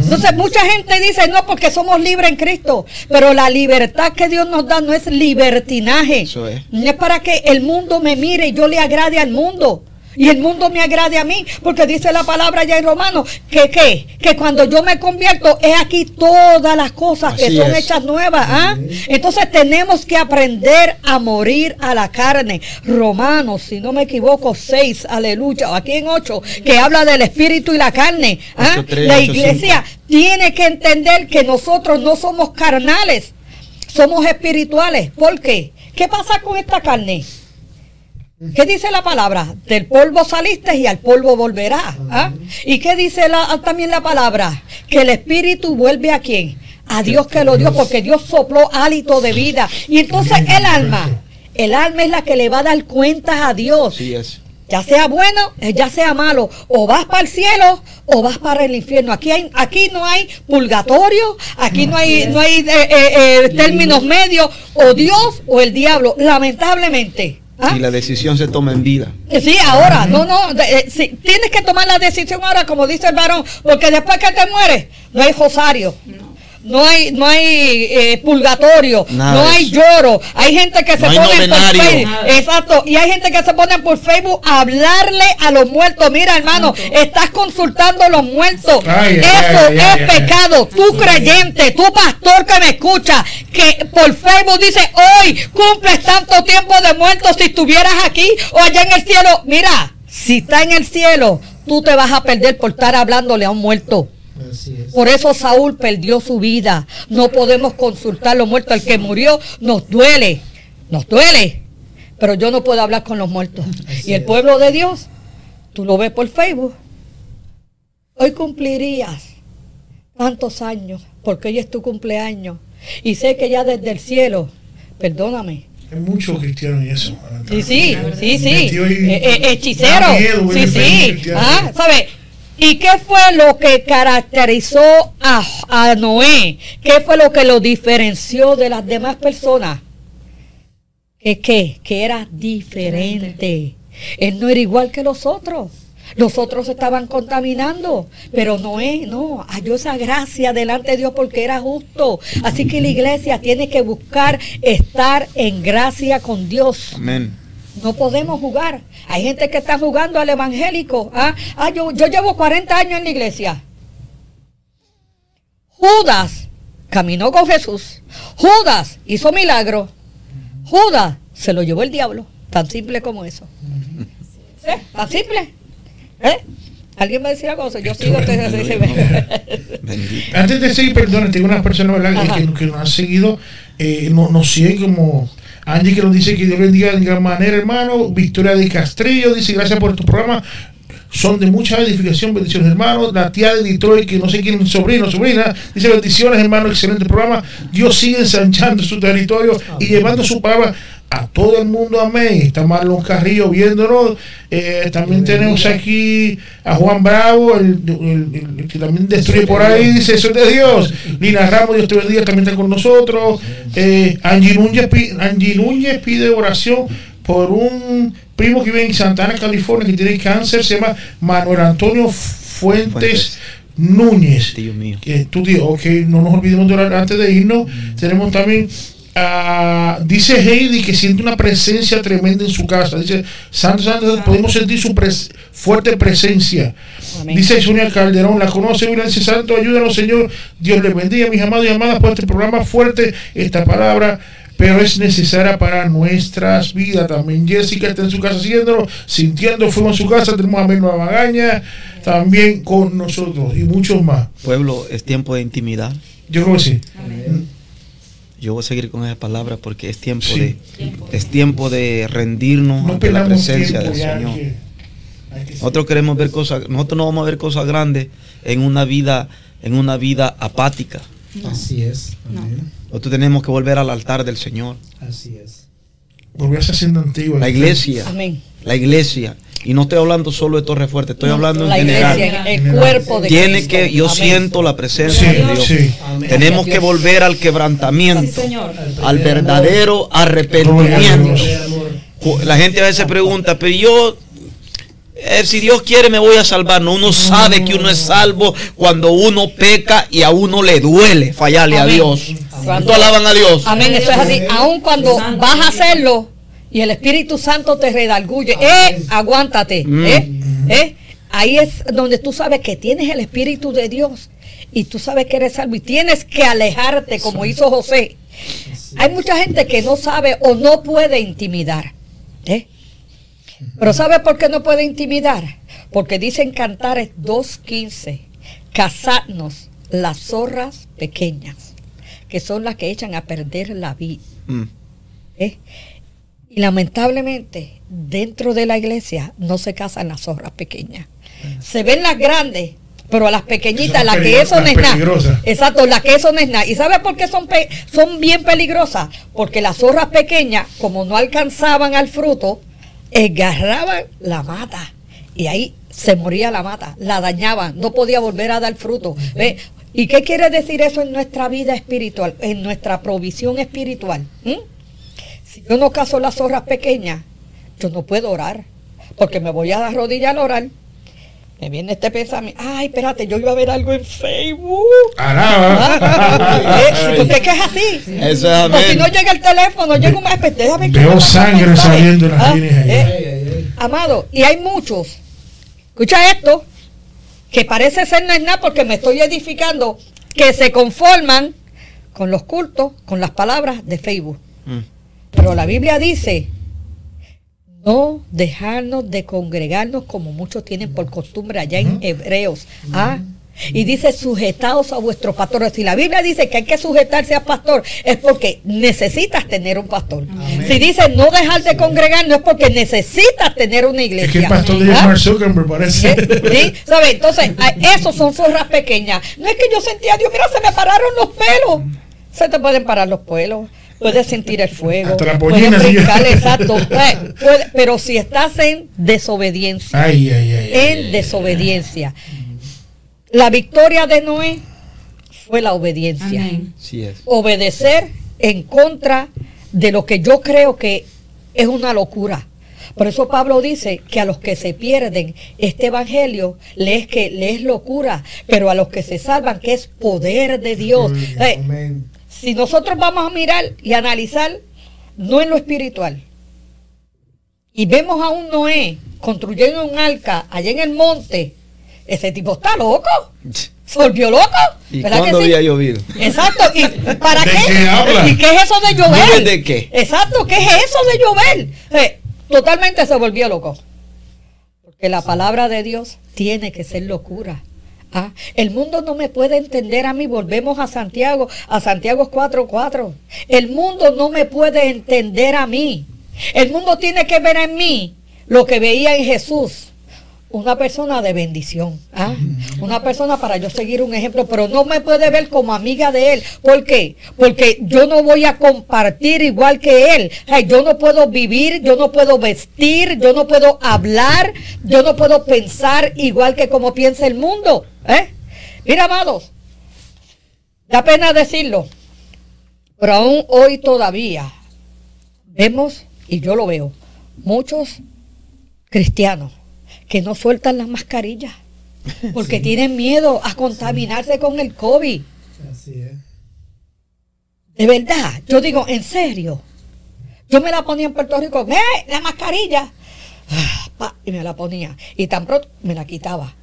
Entonces mucha gente dice, no, porque somos libres en Cristo, pero la libertad que Dios nos da no es libertinaje. No es para que el mundo me mire y yo le agrade al mundo y el mundo me agrade a mí, porque dice la palabra ya en Romanos que, que cuando yo me convierto, es aquí todas las cosas que son hechas nuevas. ¿ah? Entonces tenemos que aprender a morir a la carne. Romanos, si no me equivoco, 6, aleluya, aquí en 8, que habla del espíritu y la carne. ¿ah? la iglesia tiene que entender que nosotros no somos carnales, somos espirituales. ¿Por qué? ¿Qué pasa con esta carne? ¿Qué dice la palabra? Del polvo saliste y al polvo volverá. ¿ah? ¿Y qué dice la, también la palabra? Que el espíritu vuelve a quién? A Dios que lo dio, porque Dios sopló hálito de vida. Y entonces el alma, el alma es la que le va a dar cuentas a Dios. Ya sea bueno, eh, ya sea malo, o vas para el cielo o vas para el infierno. Aquí hay, aquí no hay purgatorio, aquí no hay, no hay eh, eh, términos medios, o Dios o el diablo, lamentablemente. ¿Ah? Y la decisión se toma en vida. Sí, ahora, no, no, eh, tienes que tomar la decisión ahora, como dice el varón, porque después que te mueres, no hay rosario no hay, no hay eh, purgatorio, no hay lloro. Hay gente que se pone por Facebook, exacto, y hay gente que se pone por Facebook a hablarle a los muertos. Mira, hermano, estás consultando a los muertos. Eso es pecado. Tú creyente, tú pastor que me escucha, que por Facebook dice, hoy cumples tanto tiempo de muerto si estuvieras aquí o allá en el cielo. Mira, si está en el cielo, tú te vas a perder por estar hablándole a un muerto. Por eso Saúl perdió su vida. No podemos consultar los muertos. El que murió nos duele, nos duele. Pero yo no puedo hablar con los muertos. y el pueblo de Dios, tú lo ves por Facebook. Hoy cumplirías tantos años, porque hoy es tu cumpleaños. Y sé que ya desde el cielo, perdóname, hay muchos cristianos y eso. Sí, sí, sí, sí. Eh, eh, hechicero. Sí, sí. Ah, ¿sabes? ¿Y qué fue lo que caracterizó a, Noé? ¿Qué fue lo que lo diferenció de las demás personas? ¿Qué qué? Que era diferente. Él no era igual que los otros. Los otros estaban contaminando, pero Noé no, halló esa gracia delante de Dios porque era justo. Así que la iglesia tiene que buscar estar en gracia con Dios. Amén. No podemos jugar. Hay gente que está jugando al evangélico. Ah, ah yo, yo llevo 40 años en la iglesia. Judas caminó con Jesús. Judas hizo milagro. Judas se lo llevó el diablo. Tan simple como eso. ¿Sí? Tan simple. ¿Eh? ¿Alguien va a decir algo? Yo sigo. Antes de seguir, perdón, tengo unas personas que, que, nos han seguido, eh, nos, nos siguen como Angie que nos dice que Dios bendiga de gran manera, hermano. Victoria de Castrillo dice gracias por tu programa. Son de mucha edificación, bendiciones, hermano. La tía de Detroit, que no sé quién, sobrino, sobrina, dice bendiciones, hermano, excelente programa. Dios sigue ensanchando su territorio y llevando su palabra a todo el mundo, amén. Está Marlon Carrillo viéndonos. Eh, también tenemos aquí a Juan Bravo, el, que también destruye por ahí, dice eso es de Dios. Lina Ramos, Dios te bendiga, también está con nosotros. Eh, Angie, Núñez, pide oración por un primo que vive en Santana, California, que tiene cáncer, se llama Manuel Antonio Fuentes. Núñez. Tío mío. tío, ok, no nos olvidemos de orar antes de irnos. Tenemos también Ah, dice Heidi que siente una presencia tremenda en su casa. Dice, Santo, Santo, podemos sentir su fuerte presencia. Dice Sonia Calderón, la conoce, dice, Santo, ayúdanos, Señor. Dios le bendiga, mis amados y amadas, por este programa fuerte, esta palabra, pero es necesaria para nuestras vidas. También Jessica está en su casa haciéndolo, sintiendo fuego en su casa. Tenemos a Nueva Magaña también con nosotros y muchos más. Pueblo, es tiempo de intimidad. Yo creo que sí. Yo voy a seguir con esa palabra porque es tiempo de es tiempo de rendirnos ante la presencia del Señor. nosotros queremos ver cosas, nosotros no vamos a ver cosas grandes en una vida en una vida apática. Así es. Nosotros tenemos que volver al altar del Señor. Así es. Volver a siendo antiguo. La iglesia. La iglesia y no estoy hablando solo de Torre Fuerte, estoy hablando en general. el cuerpo de Tiene que, yo siento la presencia de Dios. Tenemos que volver al quebrantamiento, al verdadero arrepentimiento. La gente a veces pregunta, pero yo eh, si Dios quiere me voy a salvar. No, uno sabe que uno es salvo cuando uno peca y a uno le duele fallarle a Dios. ¿Cuánto alaban a Dios? Amén, eso es así. Aun cuando vas a hacerlo, y el Espíritu Santo te redarguye. ¡Eh! Aguántate. Mm. ¿eh? ¿eh? Ahí es donde tú sabes que tienes el Espíritu de Dios y tú sabes que eres salvo y tienes que alejarte como hizo José. Hay mucha gente que no sabe o no puede intimidar. ¿eh? Pero ¿sabe por qué no puede intimidar? Porque dicen Cantares 2.15, cazadnos las zorras pequeñas, que son las que echan a perder la vida. Mm. ¿Eh? Y lamentablemente, dentro de la iglesia no se casan las zorras pequeñas. Se ven las grandes, pero a las pequeñitas, las que eso no es nada. Exacto, las que eso no es nada. ¿Y sabe por qué son, son bien peligrosas? Porque las zorras pequeñas, como no alcanzaban al fruto, agarraban la mata. Y ahí se moría la mata, la dañaban, no podía volver a dar fruto. ¿Ve? ¿Y qué quiere decir eso en nuestra vida espiritual, en nuestra provisión espiritual? ¿Mm? Yo no caso las zorras pequeñas, yo no puedo orar, porque me voy a dar rodillas al orar. Me viene este pensamiento, ay, espérate, yo iba a ver algo en Facebook. Ah, ¿Por qué es así? Eso es o si no llega el teléfono, llega un más Veo sangre saliendo en las ah, eh, Amado, y hay muchos. Escucha esto, que parece ser no es nada porque me estoy edificando, que se conforman con los cultos, con las palabras de Facebook. Mm. Pero la Biblia dice, no dejarnos de congregarnos como muchos tienen por costumbre allá en Hebreos. Ah, y dice sujetados a vuestros pastores. Si la Biblia dice que hay que sujetarse a pastor, es porque necesitas tener un pastor. Si dice no dejar de congregarnos, es porque necesitas tener una iglesia. Es que el pastor de ¿Ah? Mark parece. ¿Sí? ¿Sabe? Entonces, esos son zorras pequeñas. No es que yo sentía, Dios, mira, se me pararon los pelos. Se te pueden parar los pelos puedes sentir el fuego, puedes brincar, exacto, pero si estás en desobediencia, en desobediencia, la victoria de Noé fue la obediencia, obedecer en contra de lo que yo creo que es una locura. Por eso Pablo dice que a los que se pierden este evangelio le es que le es locura, pero a los que se salvan que es poder de Dios. Eh, Amén. Si nosotros vamos a mirar y analizar, no en lo espiritual, y vemos a un Noé construyendo un arca allá en el monte, ese tipo está loco, se volvió loco. ¿Y ¿verdad que cuándo sí? había llovido? Exacto. ¿Y para ¿De qué? qué habla? ¿Y qué es eso de llover? ¿Llover de qué? Exacto. ¿Qué es eso de llover? Eh, totalmente se volvió loco. Porque la palabra de Dios tiene que ser locura. Ah, el mundo no me puede entender a mí. Volvemos a Santiago, a Santiago 4:4. El mundo no me puede entender a mí. El mundo tiene que ver en mí lo que veía en Jesús. Una persona de bendición, ¿ah? una persona para yo seguir un ejemplo, pero no me puede ver como amiga de él. ¿Por qué? Porque yo no voy a compartir igual que él. Ay, yo no puedo vivir, yo no puedo vestir, yo no puedo hablar, yo no puedo pensar igual que como piensa el mundo. ¿eh? Mira, amados, da pena decirlo, pero aún hoy todavía vemos, y yo lo veo, muchos cristianos que no sueltan las mascarillas porque tienen miedo a contaminarse con el COVID. Así es. De verdad, yo digo, en serio. Yo me la ponía en Puerto Rico, ¡ve la mascarilla! Y me la ponía. Y tan pronto me la quitaba.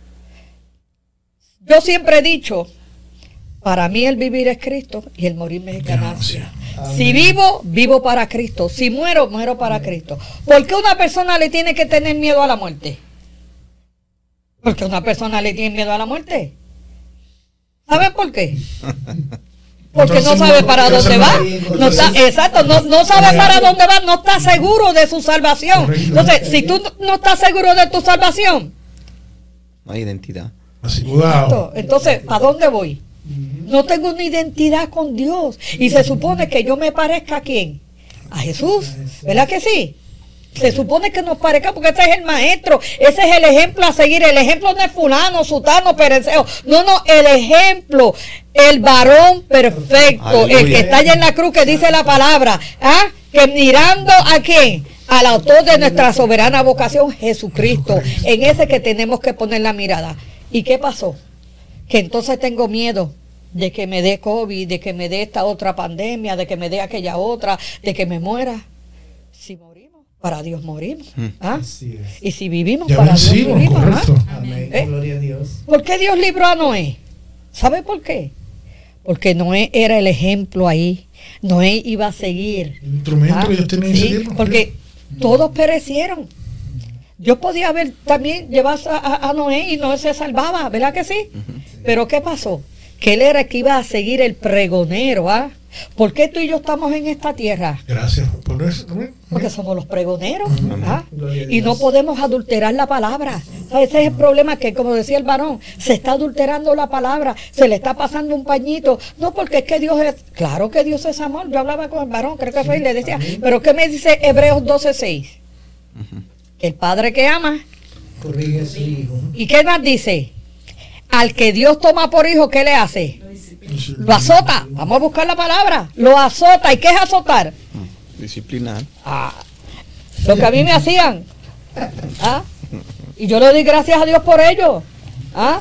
Yo siempre he dicho, para mí el vivir es Cristo y el morirme es ganancia. Si vivo, vivo para Cristo. Si muero, muero para Cristo. ¿Por qué una persona le tiene que tener miedo a la muerte? Porque una persona le tiene miedo a la muerte. ¿Saben por qué? Porque no sabe para dónde va. No está, exacto, no, no sabe para dónde va, no está seguro de su salvación. Entonces, si tú no estás seguro de tu salvación, No hay identidad. Así, cuidado. entonces, ¿para dónde voy? No tengo una identidad con Dios. Y se supone que yo me parezca a quién? A Jesús. ¿Verdad que sí? Se supone que nos parezca porque ese es el maestro, ese es el ejemplo a seguir. El ejemplo no es fulano, sutano, pereceo. No, no, el ejemplo, el varón perfecto, Aleluya. el que está allá en la cruz que dice la palabra. ¿ah? Que mirando a quién? Al autor de nuestra soberana vocación, Jesucristo. En ese que tenemos que poner la mirada. ¿Y qué pasó? que entonces tengo miedo de que me dé COVID, de que me dé esta otra pandemia, de que me dé aquella otra, de que me muera. Si morimos, para Dios morimos. ¿ah? Así es. Y si vivimos, Ya para Dios vivimos. ¿ah? Amén. ¿Eh? Gloria a Dios. ¿Por qué Dios libró a Noé? ¿Sabe por qué? Porque Noé era el ejemplo ahí. Noé iba a seguir. El instrumento Ah, que Dios tiene en sí, ese. Porque todos perecieron. Dios podía haber también llevado a, a- a Noé y Noé se salvaba, ¿verdad que sí? Pero ¿qué pasó? Que él era el que iba a seguir el pregonero, ¿ah? ¿Por qué tú y yo estamos en esta tierra? Gracias por eso. Porque somos los pregoneros. ¿ah? Y no podemos adulterar la palabra. Ese es el problema que, como decía el varón, se está adulterando la palabra, se le está pasando un pañito. No porque es que Dios es, claro que Dios es amor. Yo hablaba con el varón, creo que fue, y le decía, pero ¿qué me dice Hebreos 12:6? Que el padre que ama. Corrige a su hijo. ¿Y qué más dice? Al que Dios toma por hijo, ¿qué le hace? Lo azota. Vamos a buscar la palabra. Lo azota. ¿Y qué es azotar? Disciplinar. Ah, lo que a mí me hacían. ¿Ah? Y yo le doy gracias a Dios por ello. ¿Ah?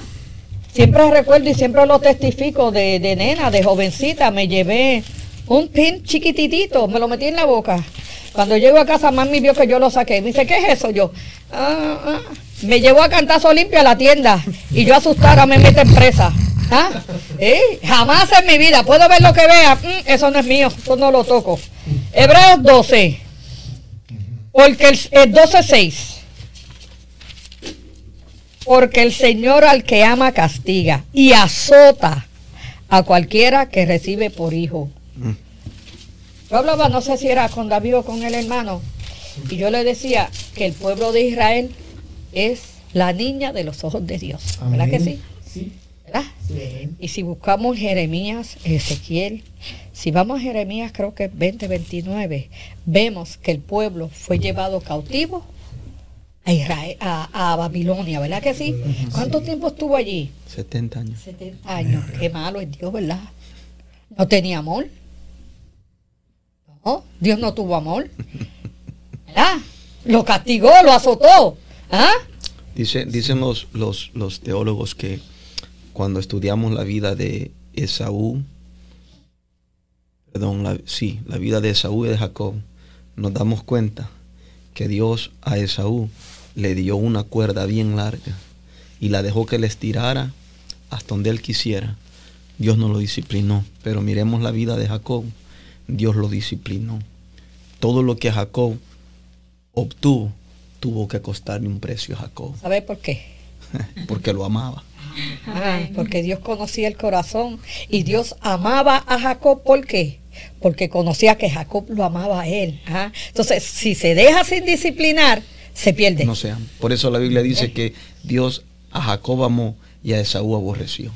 Siempre recuerdo y siempre lo testifico de, de nena, de jovencita. Me llevé un pin chiquititito, me lo metí en la boca. Cuando llego a casa, mami vio que yo lo saqué. Me dice, ¿qué es eso? Yo, "Ah, ah". Me llevó a cantazo limpio a la tienda y yo asustada me meten presa. ¿Ah? ¿Eh? Jamás en mi vida, puedo ver lo que vea, Mm, eso no es mío, eso no lo toco. Hebreos 12, porque el, el 12.6. Porque el Señor al que ama castiga y azota a cualquiera que recibe por hijo. Yo hablaba, no sé si era con David o con el hermano, y yo le decía que el pueblo de Israel es la niña de los ojos de Dios. ¿Verdad que sí? Sí. ¿Verdad? sí. Y si buscamos Jeremías, Ezequiel, si vamos a Jeremías, creo que 20, 29, vemos que el pueblo fue llevado cautivo a, Israel, a, a Babilonia, ¿verdad que sí? ¿Cuánto tiempo estuvo allí? 70 años. 70 años. Qué malo es Dios, ¿verdad? No tenía amor. No, Dios no tuvo amor. ¿Verdad? lo castigó, lo azotó. ¿Ah? Dice, dicen los, los, los teólogos que cuando estudiamos la vida de Esaú, perdón, la, sí, la vida de Esaú y de Jacob, nos damos cuenta que Dios a Esaú le dio una cuerda bien larga y la dejó que le estirara hasta donde él quisiera. Dios no lo disciplinó, pero miremos la vida de Jacob, Dios lo disciplinó. Todo lo que Jacob obtuvo tuvo que costarle un precio a Jacob. ¿Sabe por qué? Porque lo amaba. Ah, porque Dios conocía el corazón y Dios amaba a Jacob. ¿Por qué? Porque conocía que Jacob lo amaba a él. ¿ah? Entonces, si se deja sin disciplinar, se pierde. No sean. Por eso la Biblia dice que Dios a Jacob amó y a Esaú aborreció.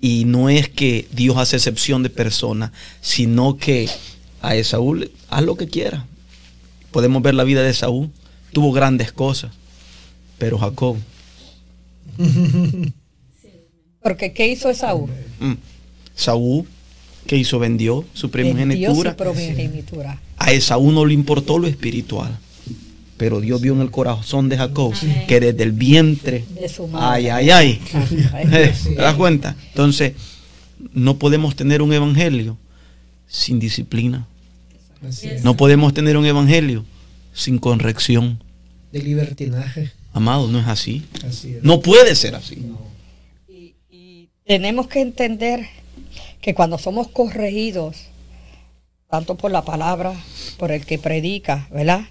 Y no es que Dios hace excepción de persona, sino que a Esaú haz lo que quiera. Podemos ver la vida de Esaú. Tuvo grandes cosas. Pero Jacob Porque ¿qué hizo Esaú? Mm. Saúl, ¿qué hizo? Vendió su primogenitura. Vendió su primogenitura. A Esaú no le importó lo espiritual. Pero Dios vio en el corazón de Jacob que desde el vientre. De su madre. Ay, ay, ay. ¿Te das cuenta? Entonces, no podemos tener un evangelio sin disciplina. No podemos tener un evangelio sin corrección. De libertinaje. Amado, no es así. Así es. No puede ser así. Tenemos que entender que cuando somos corregidos, tanto por la palabra, por el que predica, ¿verdad?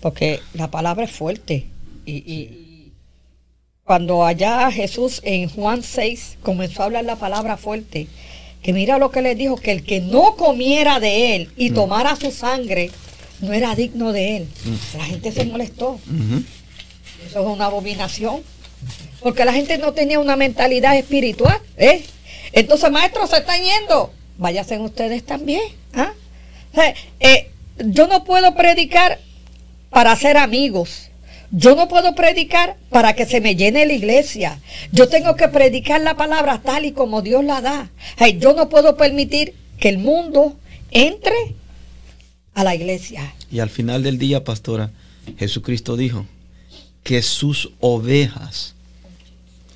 Porque la palabra es fuerte. Y, y- y cuando allá Jesús en Juan 6 comenzó a hablar la palabra fuerte, que mira lo que le dijo, que el que no comiera de él y tomara su sangre, no era digno de él. La gente se molestó. Eso es una abominación. Porque la gente no tenía una mentalidad espiritual. ¿eh? Entonces, maestros, se están yendo. Váyanse ustedes también. ¿ah? O sea, eh, yo no puedo predicar para ser amigos. Yo no puedo predicar para que se me llene la iglesia. Yo tengo que predicar la palabra tal y como Dios la da. Ay, yo no puedo permitir que el mundo entre a la iglesia. Y al final del día, pastora, Jesucristo dijo que sus ovejas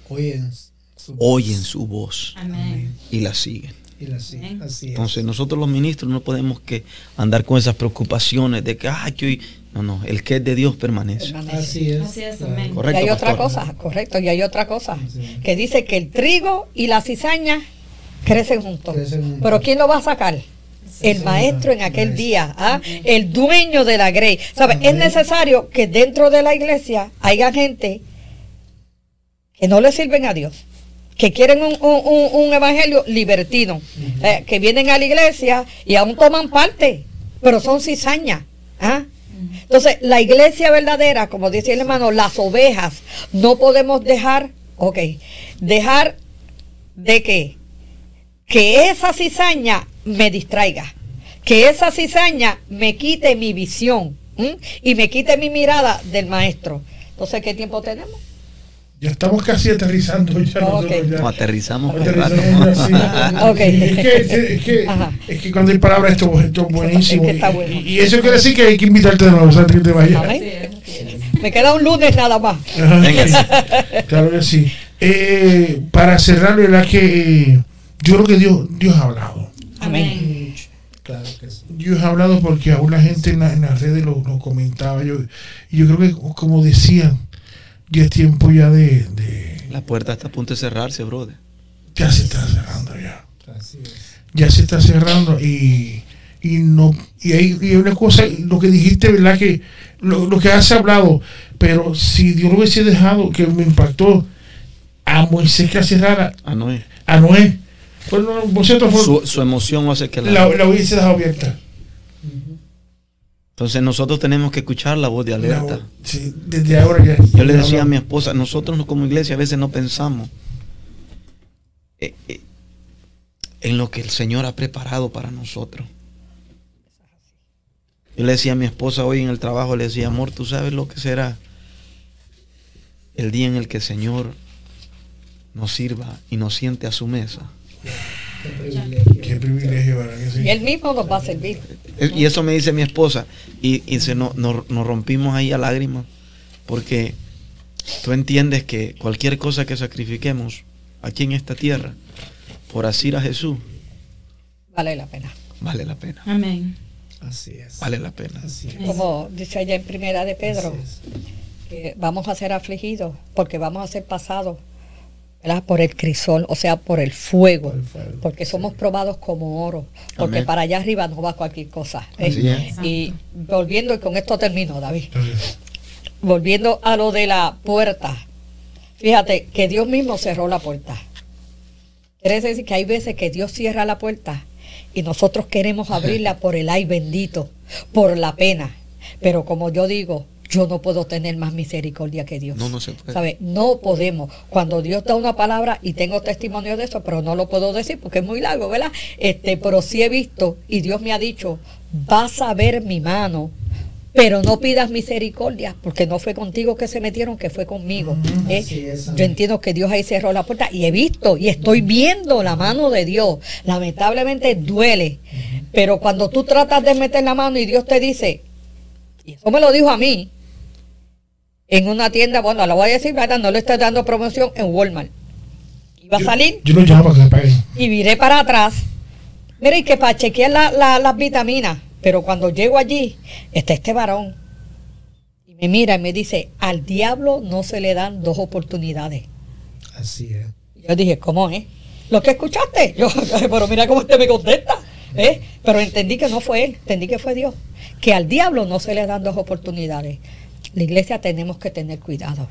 Oyen su oyen su voz Amén. y la siguen. y la siguen. Así es. Entonces nosotros los ministros no podemos que andar con esas preocupaciones de que, ay, que hoy... No, no, el que es de Dios permanece. Permanece. Así es. Así es, claro. amén. Correcto, y hay otra cosa, correcto, y hay otra cosa, Sí. que dice que el trigo y la cizaña crecen juntos. Crecen juntos. Pero ¿quién lo va a sacar? El maestro en aquel día, ¿ah? el dueño de la grey. ¿Sabe? Es necesario que dentro de la iglesia haya gente que no le sirven a Dios, que quieren un, un- un- un evangelio libertino, eh, que vienen a la iglesia y aún toman parte, pero son cizañas. ¿ah? Entonces, la iglesia verdadera, como dice el hermano, las ovejas, no podemos dejar, ok, dejar de que, que esa cizaña me distraiga, que esa cizaña me quite mi visión ¿m? y me quite mi mirada del maestro. Entonces, ¿qué tiempo tenemos? Ya estamos casi aterrizando. Ya nosotros ya. No, aterrizamos. Es que, es, que, Ajá. es que cuando hay palabras esto, esto es buenísimo. Es que está Y- bueno. Y, y eso quiere decir que hay que invitarte de nuevo, antes que te vayas. Me queda un lunes nada más. Claro que sí. Eh, para cerrar, ¿verdad? Que eh, yo creo que Dios, Dios ha hablado. Amén. Claro que sí. Dios ha hablado porque aún la gente en, la- en las redes lo, lo comentaba. Yo, y yo creo que, como decían, ya es tiempo ya de, de- La puerta está a punto de cerrarse, brother. Ya se está cerrando ya. Así es. ya se está cerrando y, y no y hay, y hay una cosa lo que dijiste verdad que lo, lo que has hablado pero si Dios lo hubiese dejado que me impactó a Moisés que cerrara Ah, no es. a Noé pues vosotros Su, su emoción hace que la... la, la dejado abierta Entonces nosotros tenemos que escuchar la voz de alerta. Sí, desde ahora ya Yo le decía a mi esposa, nosotros no- como iglesia a veces no pensamos eh, eh, en lo que el Señor ha preparado para nosotros. Yo le decía a mi esposa hoy en el trabajo, le decía, amor, tú sabes lo que será el día en el que el Señor nos sirva y nos siente a su mesa. Qué privilegio, ¿verdad que sí? Y él mismo nos va a servir. Y eso me dice mi esposa. Y, y se nos, nos- nos rompimos ahí a lágrimas. Porque tú entiendes que cualquier cosa que sacrifiquemos aquí en esta tierra por asir a Jesús, Vale la pena. vale la pena. Amén. Así es. Vale la pena. Así es. Como dice allá en primera de Pedro, Así es. que vamos a ser afligidos porque vamos a ser pasados ¿verdad? por el crisol, o sea, por el fuego, Por el fuego, porque somos probados como oro, porque Amén. para allá arriba no va cualquier cosa. ¿eh? Y volviendo, y con esto termino, David, volviendo a lo de la puerta, fíjate que Dios mismo cerró la puerta. Quiere decir que hay veces que Dios cierra la puerta y nosotros queremos abrirla por el ay bendito, por la pena. Pero como yo digo, yo no puedo tener más misericordia que Dios. No, no se puede. ¿Sabe? No podemos. Cuando Dios da una palabra, y tengo testimonio de eso, pero no lo puedo decir porque es muy largo, ¿verdad? Este, pero sí he visto, y Dios me ha dicho, vas a ver mi mano, pero no pidas misericordia, porque no fue contigo que se metieron, que fue conmigo. ¿eh? es. Yo entiendo que Dios ahí cerró la puerta y he visto y estoy viendo la mano de Dios. Lamentablemente duele, pero cuando tú tratas de meter la mano y Dios te dice, y eso me lo dijo a mí, en una tienda, bueno, lo voy a decir, ¿verdad? No le estoy dando promoción en Walmart. Iba a salir yo lo llamo que me paguen. y viré para atrás. Mira, y que para chequear la- la- las vitaminas, pero cuando llego allí, está este varón. Y me mira y me dice, al diablo no se le dan dos oportunidades. Así es. Yo dije, ¿cómo es? ¿Lo que escuchaste? Yo, pero mira cómo usted me contesta. ¿eh? Pero entendí que no fue él, entendí que fue Dios. Que al diablo no se le dan dos oportunidades. La iglesia tenemos que tener cuidado.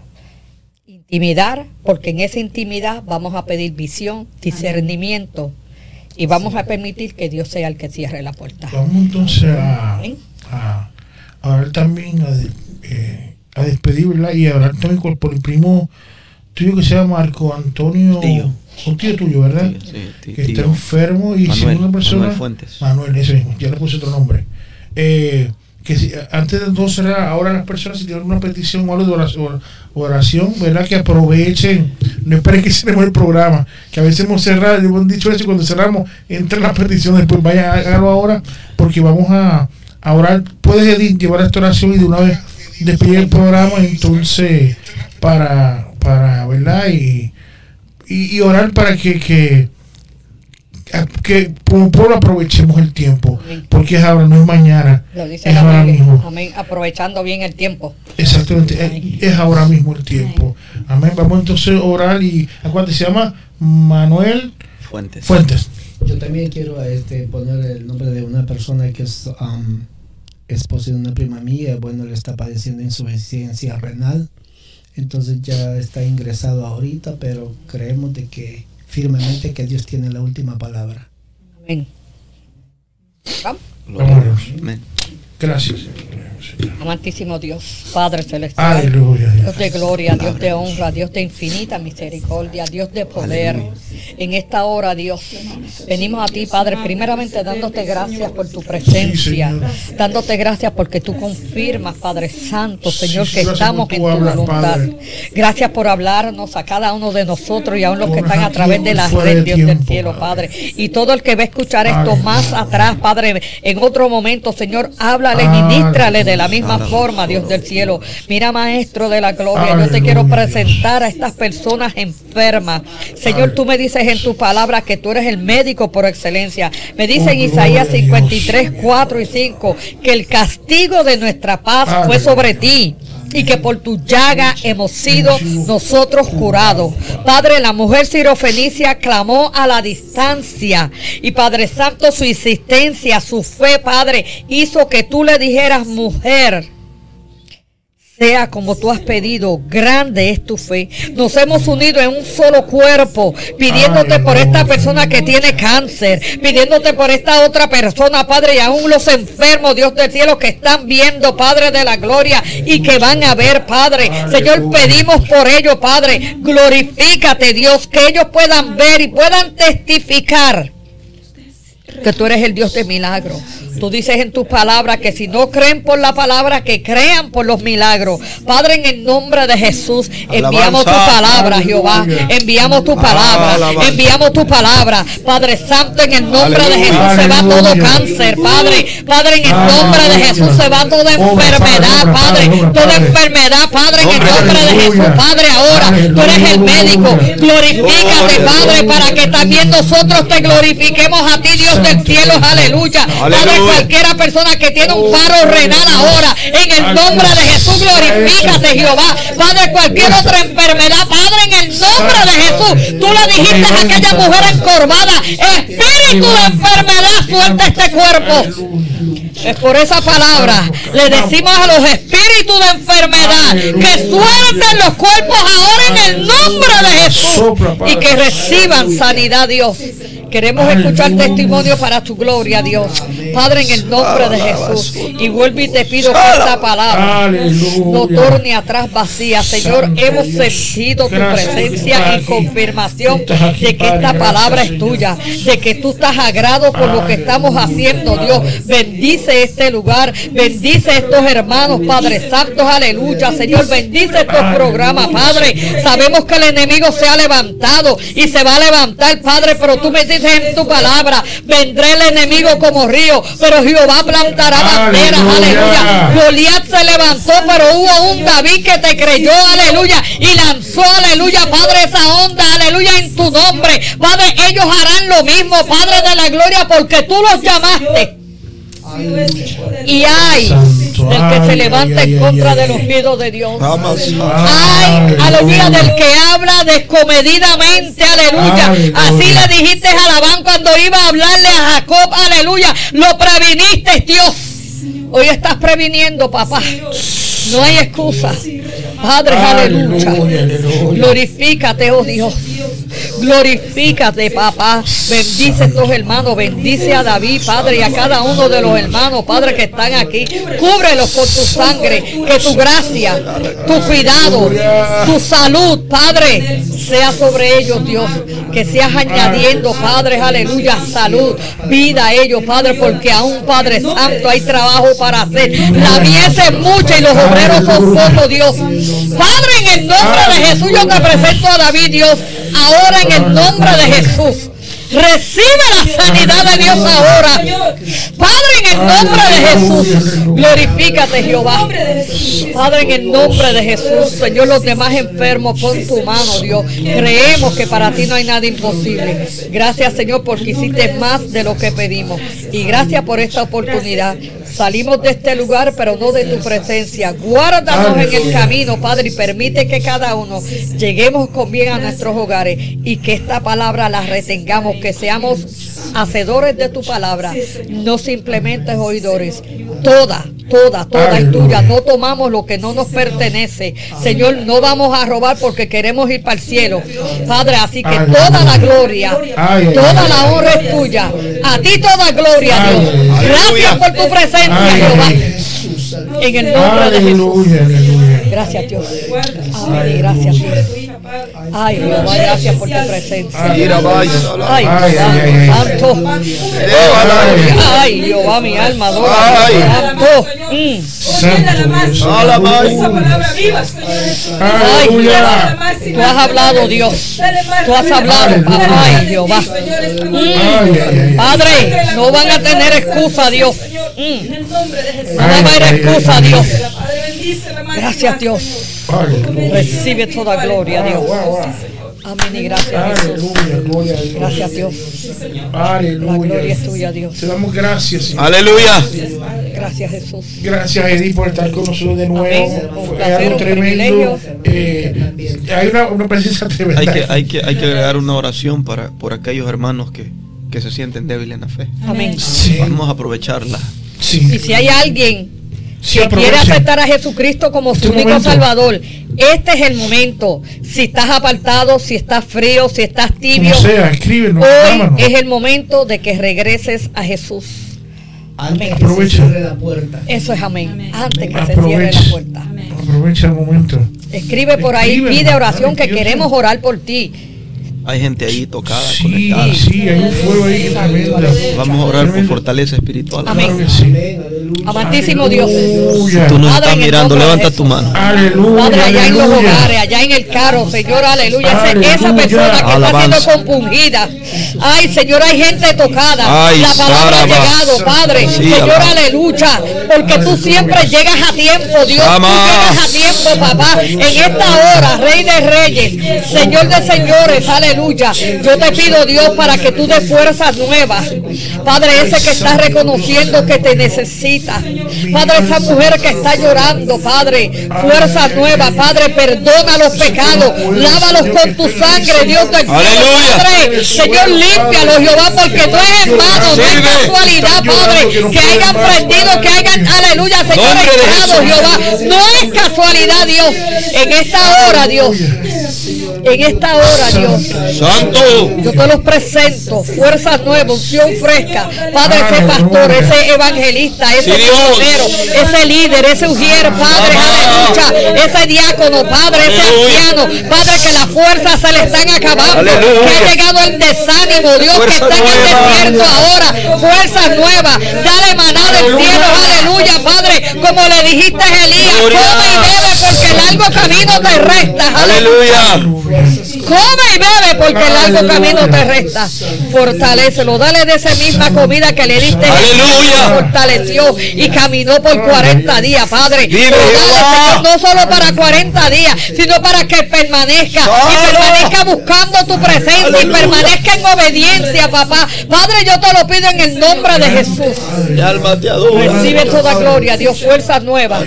Intimidar, porque en esa intimidad vamos a pedir visión, discernimiento y vamos a permitir que Dios sea el que cierre la puerta. Vamos entonces a, a, a orar también, a, eh, a despedir, ¿verdad? Y a hablar también con- por el primo tuyo que se llama Marco Antonio. Tío. Un tío tuyo, ¿verdad? Sí, sí, tí- que está tío. enfermo y Manuel, una persona. Manuel Fuentes. Manuel, ese mismo, ya le puse otro nombre. Eh, que antes de entonces cerrar, ahora las personas si tienen una petición o algo de oración, ¿verdad? Que aprovechen, no esperen que cerremos el programa, que a veces hemos cerrado, hemos dicho eso cuando cerramos entran las peticiones, pues vaya, hágalo ahora, porque vamos a, orar. Puedes llevar esta oración y de una vez despedir el programa, entonces, para, para ¿verdad? Y, y, y orar para que, que, que como pueblo aprovechemos el tiempo, porque es ahora, no es mañana, Lo dice es ahora Biblia. mismo. Amén. Aprovechando bien el tiempo. Exactamente, es, es ahora mismo el tiempo. Amén. Vamos entonces a orar y acuérdate, se llama Manuel Fuentes. Fuentes. Yo también quiero este, poner el nombre de una persona que es um, esposa de una prima mía. Bueno, le está padeciendo insuficiencia renal. Entonces ya está ingresado ahorita, pero creemos de que firmemente que Dios tiene la última palabra. Amén. Vamos. Gloria a Dios. Amén. Gracias. Amantísimo Dios, Padre Celestial. Aleluya. Dios de gloria, Dios de honra, Dios de infinita misericordia, Dios de poder. En esta hora, Dios, venimos a ti, Padre, primeramente dándote gracias por tu presencia, dándote gracias porque tú confirmas, Padre Santo, Señor, que estamos en tu voluntad. Gracias por hablarnos a cada uno de nosotros y aún los que están a través de la red, Dios del cielo, Padre. Y todo el que va a escuchar esto más atrás, Padre, en otro momento, Señor, háblale, ministrale de la misma forma, Dios del cielo. Mira, Maestro de la gloria, yo te quiero presentar a estas personas enfermas. Señor, tú me dices en tu palabra que tú eres el médico por excelencia. Me dice en Oh, Isaías gloria a Dios. 53, 4 y 5 que el castigo de nuestra paz fue sobre ti. Y que por tu llaga hemos sido nosotros curados. Padre, la mujer sirofenicia clamó a la distancia. Y Padre Santo, su insistencia, su fe, Padre, hizo que tú le dijeras, mujer, sea como tú has pedido, grande es tu fe. Nos hemos unido en un solo cuerpo, pidiéndote por esta persona que tiene cáncer, pidiéndote por esta otra persona, Padre, y aún los enfermos, Dios del cielo, que están viendo, Padre de la gloria, y que van a ver, Padre. Señor, pedimos por ellos, Padre, glorifícate, Dios, que ellos puedan ver y puedan testificar que tú eres el Dios de milagros. Tú dices en tus palabras que si no creen por la palabra, que crean por los milagros. Padre, en el nombre de Jesús, enviamos tu palabra, Jehová. Enviamos tu palabra. Enviamos tu palabra. Padre Santo, en el nombre de Jesús se va todo cáncer, Padre. Padre, en el nombre de Jesús se va toda enfermedad, Padre. Toda enfermedad, Padre, en el nombre de Jesús, Padre. Ahora tú eres el médico. Glorifícate, Padre, para que también nosotros te glorifiquemos a ti, Dios del cielo. Aleluya. Padre, cualquiera persona que tiene un paro renal ahora, en el nombre de Jesús, glorifícate, Jehová. Padre, cualquier otra enfermedad, Padre, en el nombre de Jesús. Tú le dijiste a aquella mujer encorvada, espíritu de enfermedad, suelta este cuerpo. Es por esa palabra le decimos a los espíritus de enfermedad que suelten los cuerpos ahora en el nombre de Jesús y que reciban sanidad, Dios. Queremos escuchar testimonio para tu gloria, Dios. Padre, en el nombre de Jesús. Y vuelvo y te pido que esta palabra no torne atrás vacía. Señor, hemos sentido tu presencia y confirmación de que esta palabra es tuya, de que tú estás agrado con lo que estamos haciendo, Dios. Bendice este lugar, bendice estos hermanos, Padre Santo, aleluya. Señor, bendice estos programas, Padre. Sabemos que el enemigo se ha levantado y se va a levantar, Padre, pero tú me dices en tu palabra, vendré el enemigo como río, pero Jehová plantará banderas, aleluya. Goliat se levantó, pero hubo un David que te creyó, aleluya, y lanzó, aleluya, Padre, esa onda, aleluya, en tu nombre. Padre, ellos harán lo mismo, Padre de la gloria, porque tú los llamaste. Y hay del que se levanta en contra de los miedos de Dios. Hay, aleluya, del que habla descomedidamente, aleluya. Así le dijiste a Labán cuando iba a hablarle a Jacob, aleluya. Lo previniste, Dios. Hoy estás previniendo, papá. No hay excusa. Padre, aleluya. Glorifícate, oh Dios. Glorifícate, papá. Bendice a estos hermanos. Bendice a David, Padre, y a cada uno de los hermanos, Padre, que están aquí. Cúbrelos con tu sangre. Que tu gracia, tu cuidado, tu salud, Padre, sea sobre ellos, Dios. Que seas añadiendo, Padre, aleluya, salud, vida a ellos, Padre, porque aún, Padre Santo, hay trabajo para hacer. La mies es mucha y los obreros son pocos, Dios. Padre, en el nombre de Jesús, yo te presento a David, Dios, ahora en el nombre de Jesús. Recibe la sanidad de Dios ahora. Padre, en el nombre de Jesús. Glorifícate, Jehová. Padre, en el nombre de Jesús. Señor, los demás enfermos, pon tu mano, Dios. Creemos que para ti no hay nada imposible. Gracias, Señor, porque hiciste más de lo que pedimos. Y gracias por esta oportunidad. Salimos de este lugar, pero no de tu presencia. Guárdanos en el camino, Padre, y permite que cada uno lleguemos con bien a nuestros hogares y que esta palabra la retengamos, que seamos hacedores de tu palabra, no simplemente oidores. Toda, toda, toda es tuya. No tomamos lo que no nos pertenece. Señor, no vamos a robar porque queremos ir para el cielo. Padre, así que toda la gloria, toda la honra es tuya. A ti toda gloria, Dios. Gracias por tu presencia, Jehová. En el nombre de Jesús. Gracias, Dios. Amén. Gracias, Dios. Ay, Jehová, gracias por tu presencia. Ay, santo. Ay, Jehová, mi alma adora. Santo. Ay, Jehová. Tú has hablado, Dios. Tú has hablado, Ay, Jehová. Padre, no van a tener excusa, Dios. No va a haber excusa, Dios. Gracias, Dios. Recibe toda gloria, Dios. Amén y gracias Jesús. Gracias Dios. Aleluya. La gloria es tuya, Dios. Te damos gracias, Señor. Aleluya. Gracias Jesús. Gracias, Edith, por estar con nosotros de nuevo. Fue algo tremendo. Eh, hay una, una presencia tremenda. Hay que, hay que, hay que agregar una oración para, por aquellos hermanos que, que se sienten débiles en la fe. Amén. Sí, Vamos a aprovecharla. sí. Y si hay alguien Sí, que quiere aceptar a Jesucristo como su Este único momento. Salvador, este es el momento. Si estás apartado, si estás frío, si estás tibio, Como sea, escríbenos, hoy llámanos. es el momento de que regreses a Jesús. Antes que Aprovecha. se cierre la puerta. Eso es amén. Amén. Antes que se cierre la puerta. Aprovecha el momento. Escribe por ahí, pide oración que queremos orar por ti. Hay gente ahí tocada, Sí, conectada. sí, hay un fuego ahí tremendo. Vamos a orar por fortaleza espiritual. Amén. Amantísimo Dios. Aleluya. Tú nos estás mirando, levanta tu mano. Aleluya. Padre, allá en los hogares, allá en el carro, Señor, aleluya. Esa persona que Alabanza. está siendo compungida. Ay, Señor, hay gente tocada. Ay, La palabra ha llegado, Padre. Sí, Señor, aleluya. Porque tú siempre llegas a tiempo, Dios. Tú llegas a tiempo, papá. En esta hora, Rey de Reyes, Señor de Señores, aleluya. Yo te pido, Dios, para que tú des fuerzas nuevas. Padre, ese que está reconociendo que te necesita. Padre, esa mujer que está llorando, Padre, fuerza nueva, Padre, perdona los pecados, lávalos con tu sangre, Dios del cielo, Aleluya. Padre, Señor, límpialos, Jehová, porque no es en vano, no es casualidad, Padre, que hayan prendido, que hayan, aleluya, Señor, entrado. Jehová, no es casualidad, Dios, en esta hora, Dios, en esta hora, Dios. Santo. Yo te los presento, fuerza nueva, unción fresca. Padre, ese pastor, ese evangelista, ese Sí, misionero, ese líder, ese ujier, Padre, aleluya, ese diácono, Padre, ese anciano, Padre, que las fuerzas se le están acabando, Aleluya. que ha llegado el desánimo, Dios, que está en el desierto ahora, fuerzas nuevas, dale maná del cielo, aleluya, Padre, como le dijiste a Elías, come y bebe porque el largo camino te resta, aleluya. Aleluya. Yes, Come y bebe porque el largo camino te resta. Fortalecelo. Dale de esa misma comida que le diste. Aleluya. Fortaleció y caminó por 40 días, Padre. Dale. Señor, no solo para 40 días, sino para que permanezca. Y permanezca buscando tu presencia y permanezca en obediencia, papá. Padre, yo te lo pido en el nombre de Jesús. Recibe toda gloria, Dios, fuerzas nuevas,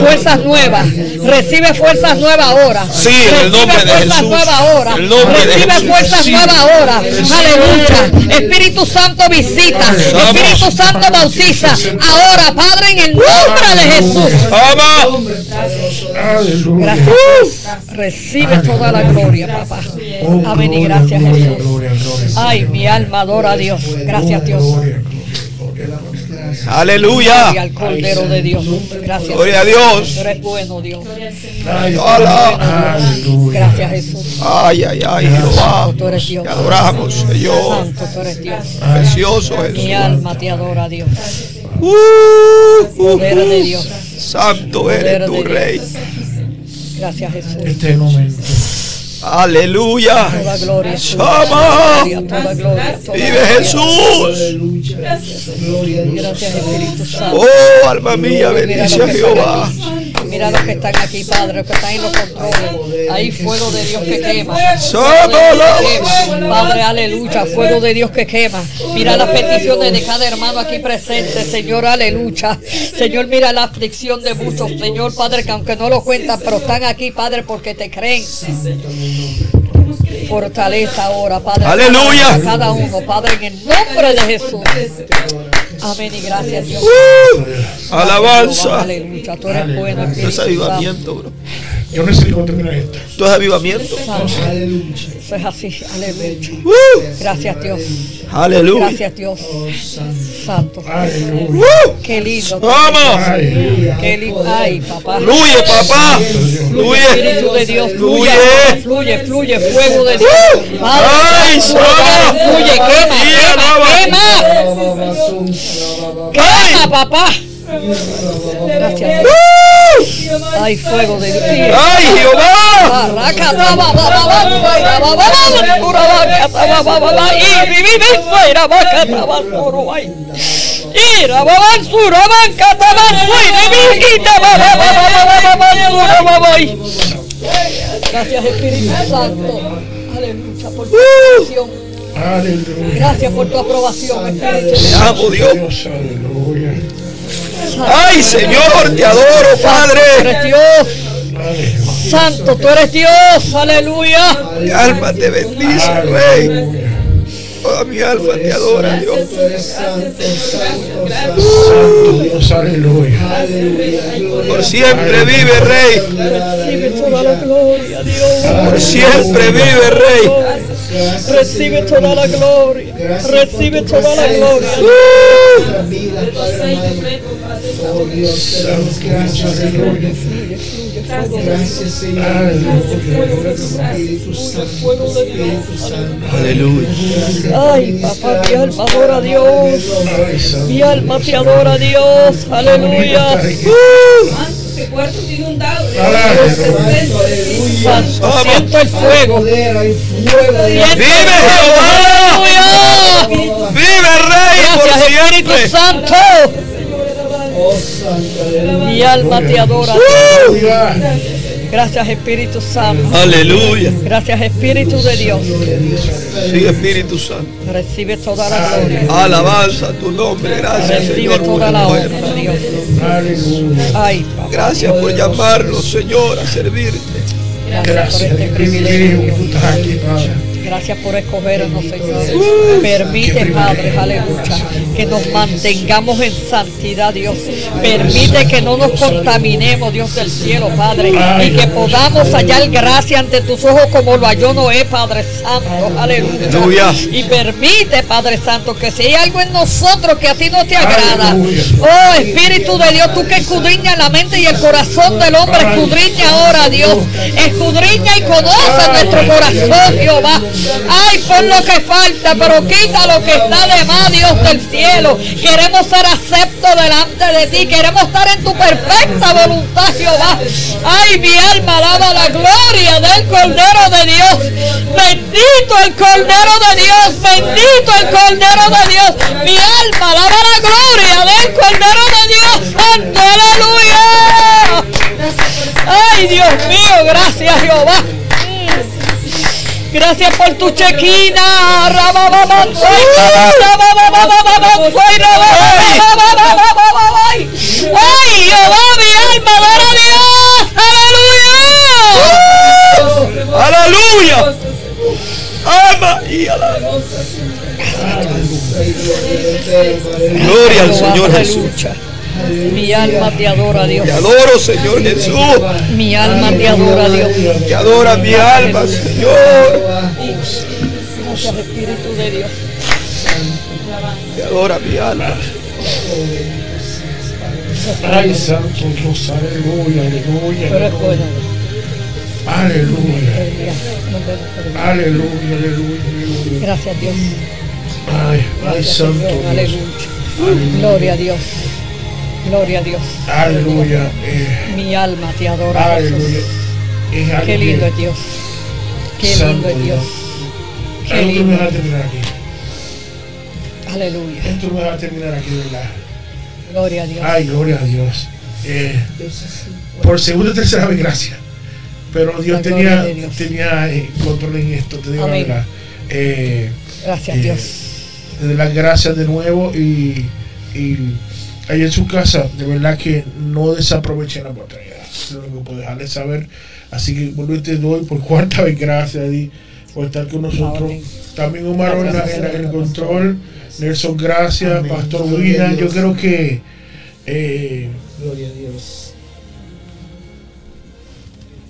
fuerzas nuevas. Recibe fuerzas nuevas ahora. Sí, en el Recibe nombre de Jesús. Ahora. Recibe fuerzas nuevas ahora. Aleluya. Espíritu Santo visita. Espíritu Santo bautiza. Ahora, Padre, en el nombre de Jesús. Gracias. Recibe toda la gloria, papá. Oh, Amén y gracias, Jesús. Ay, mi alma adora a Dios. Gracias, Dios. Y Aleluya. al Cordero de Dios. Gracias. Gloria a Dios. Tú eres bueno, Dios. Gracias, Jesús. Ay, ay, ay, Jehová. Tú eres Dios. Te adoramos, Señor. Santo, tú eres Dios. Precioso Mi Jesús. alma te adora, Dios. Uh, uh, de Dios. Santo eres tu rey. Gracias, Jesús. Este momento. Aleluya. Toda Vive Jesús. Oh, alma mía, bendice a Jehová. Mira los que están aquí, Padre, los que están en los controles. Hay fuego de Dios que quema. Padre, aleluya. Fuego de Dios que quema. Mira las peticiones de cada hermano aquí presente, Señor, aleluya. Señor, mira la aflicción de muchos, Señor, Padre, que aunque no lo cuentan, pero están aquí, Padre, porque te creen. Fortaleza ahora, Padre. Aleluya. Cada uno, Padre, en el nombre de Jesús. Amén y gracias, Dios. Uh, alabanza. Avivamiento, bro. Yo necesito terminar esto. Esto es avivamiento. Santo. Eso es así, aleluya. Uh, Gracias, Dios. aleluya. Gracias, Dios. Santo. Aleluya. Uh, Qué lindo. vamos. Qué lindo. Ay, papá. Fluye, papá. Fluye, Espíritu de Fluye. Dios, fluye, Fluye. fluye, fluye, fuego de Dios. Uh, Padre, ay, fluye, quema, quema, quema, quema, papá. Gracias. Dios. Ay, fuego de Dios. Ay, Jehová. Gracias Espíritu Santo. Aleluya por tu Uh. aprobación. aleluya. Gracias por tu aprobación, Espíritu amo, Dios. Ay, Señor, te adoro, Tú Padre. eres Dios. Santo, tú eres Dios. Aleluya. Mi alma te bendice, Rey. Toda mi alma te adora, Dios. Santo Dios, aleluya. Por siempre vive, Rey. Recibe toda la gloria, Dios. Por siempre vive, Rey. Recibe toda la gloria. Recibe toda la gloria. Vida, Padre. Oh Dios, te damos gracias, Señor. Gracias, Señor. Espíritu Santo, Espíritu Santo. Aleluya. Ay, papá, mi alma adora a Dios. Mi alma te adora a Dios. Aleluya. Cuarto inundado. Santo, siento el fuego. ¡Vive. Jehová! ¡Vive Rey por Gracias, Espíritu siempre! Santo. Oh. Mi alma te adora. Gracias, Espíritu Santo. Aleluya. Gracias, Espíritu de Dios. Sí, Espíritu Santo. Recibe toda la gloria. Alabanza tu nombre. Gracias, Recibe Señor, por toda la honra, Dios. Aleluya. Ay, papá. Gracias por llamarnos, Señor, a servirte. Gracias por Gracias, este el privilegio que Gracias por escogernos, Señor. Permite, Padre, aleluya, que nos mantengamos en santidad, Dios. Permite que no nos contaminemos, Dios del cielo, Padre. Y que podamos hallar gracia ante tus ojos como lo halló Noé, Padre Santo. Aleluya. Y permite, Padre Santo, que si hay algo en nosotros que a ti no te agrada, oh Espíritu de Dios, tú que escudriñas la mente y el corazón del hombre, escudriña ahora, Dios. Escudriña y conoce nuestro corazón, Jehová. Ay, pon lo que falta, pero quita lo que está de más, Dios del cielo. Queremos ser aceptos delante de ti. Queremos estar en tu perfecta voluntad, Jehová. Ay, mi alma alaba la gloria del Cordero de Dios. Bendito el Cordero de Dios. Bendito el Cordero de Dios. Mi alma alaba la gloria del Cordero de Dios. Santo, aleluya. Ay, Dios mío, gracias, Jehová. Gracias por tu chequina. Ay, mi alma, a Dios. Aleluya. Aleluya. Ama y. Gloria al Señor Jesús. Mi alma te adora, Dios. Te adoro, Señor Jesús. Mi alma te adora, Dios. Te adora mi alma, Señor. Gracias, Espíritu de Dios. Te adora mi alma. Ay, Santo Dios, aleluya, aleluya. Pero es bueno. Aleluya. Aleluya, aleluya, aleluya. Gracias, Dios. Ay, ay, Gracias, Santo. Dios. Aleluya. Gloria a Dios. Gloria a Dios. Aleluya. eh, Mi alma te adora. Aleluya. Algo Qué lindo es Dios. Qué Santo lindo es Dios. Qué Algo que me lindo. va a terminar aquí. Aleluya. Esto me va a terminar aquí, ¿verdad? Gloria a Dios. Ay, gloria a Dios. Eh, por segunda y tercera vez, gracias. Pero Dios La tenía, Dios. tenía eh, control en esto, te digo la Amén. verdad. Eh, Gracias, eh, Dios. de las gracias de nuevo y, y ahí en su casa, de verdad que no desaprovechen la oportunidad. Es lo único que puedo dejarles saber. Así que vuelvo y te doy por cuarta vez gracias Adi, por estar con nosotros. También Omar en, el control. Nelson, gracias. Amén. Pastor William, yo creo que eh, Gloria a Dios.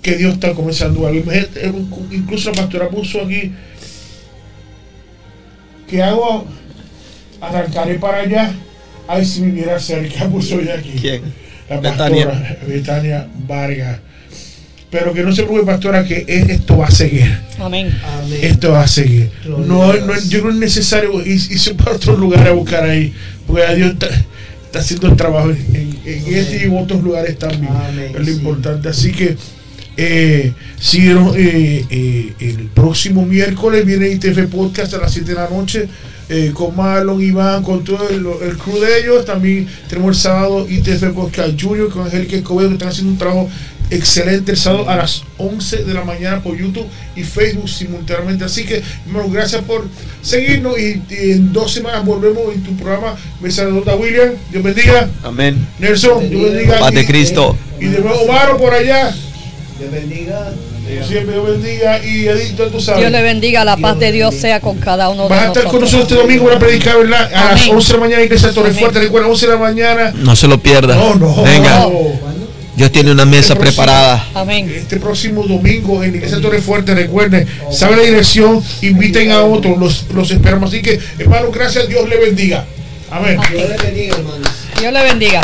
que Dios está comenzando algo. Eh, Incluso la pastora puso aquí que hago arrancaré para allá. Ay, si viviera cerca, puso ella aquí. ¿Quién? La pastora Betania Vargas. Pero que no se preocupe, pastora, que es- esto va a seguir. Amén. Amén. Esto va a seguir. No, a no, yo no es necesario ir- irse para otro lugar a buscar ahí. Porque ya Dios está, está haciendo el trabajo en, en este y en otros lugares también. Amén, es lo sí. importante. Así que eh, siguieron, eh, eh, el próximo miércoles viene ITF Podcast a las 7 de la noche. Eh, con Marlon, Iván, con todo el, el crew de ellos. También tenemos el sábado ITF Podcast Junior con Angélica Escobedo que están haciendo un trabajo excelente el sábado a las 11 de la mañana por YouTube y Facebook simultáneamente. Así que, hermano, gracias por seguirnos y, y en dos semanas volvemos en tu programa. Mesa Redonda William, Dios bendiga. Amén. Nelson, Dios bendiga. Paz de Y- Cristo. Y de nuevo, Omar por allá. Dios bendiga bendiga. Siempre Dios bendiga. Y Edito, tú sabes. Dios le bendiga. La paz de Dios sea con cada uno de nosotros. A estar con nosotros este domingo para predicar, ¿verdad? A las 11 de la mañana, iglesia Torre Fuerte. Recuerda, 11 de la mañana. No se lo pierda. No, no. Venga. No. Dios tiene una mesa este preparada. Amén. Este próximo domingo en Iglesia Torre Fuerte, recuerden, sabe la dirección, inviten a otros, los, los esperamos. Así que, hermano, gracias, Dios le bendiga. Amén. Amén. Dios le bendiga, hermano. Dios le bendiga.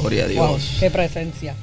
Gloria a Dios. Qué presencia.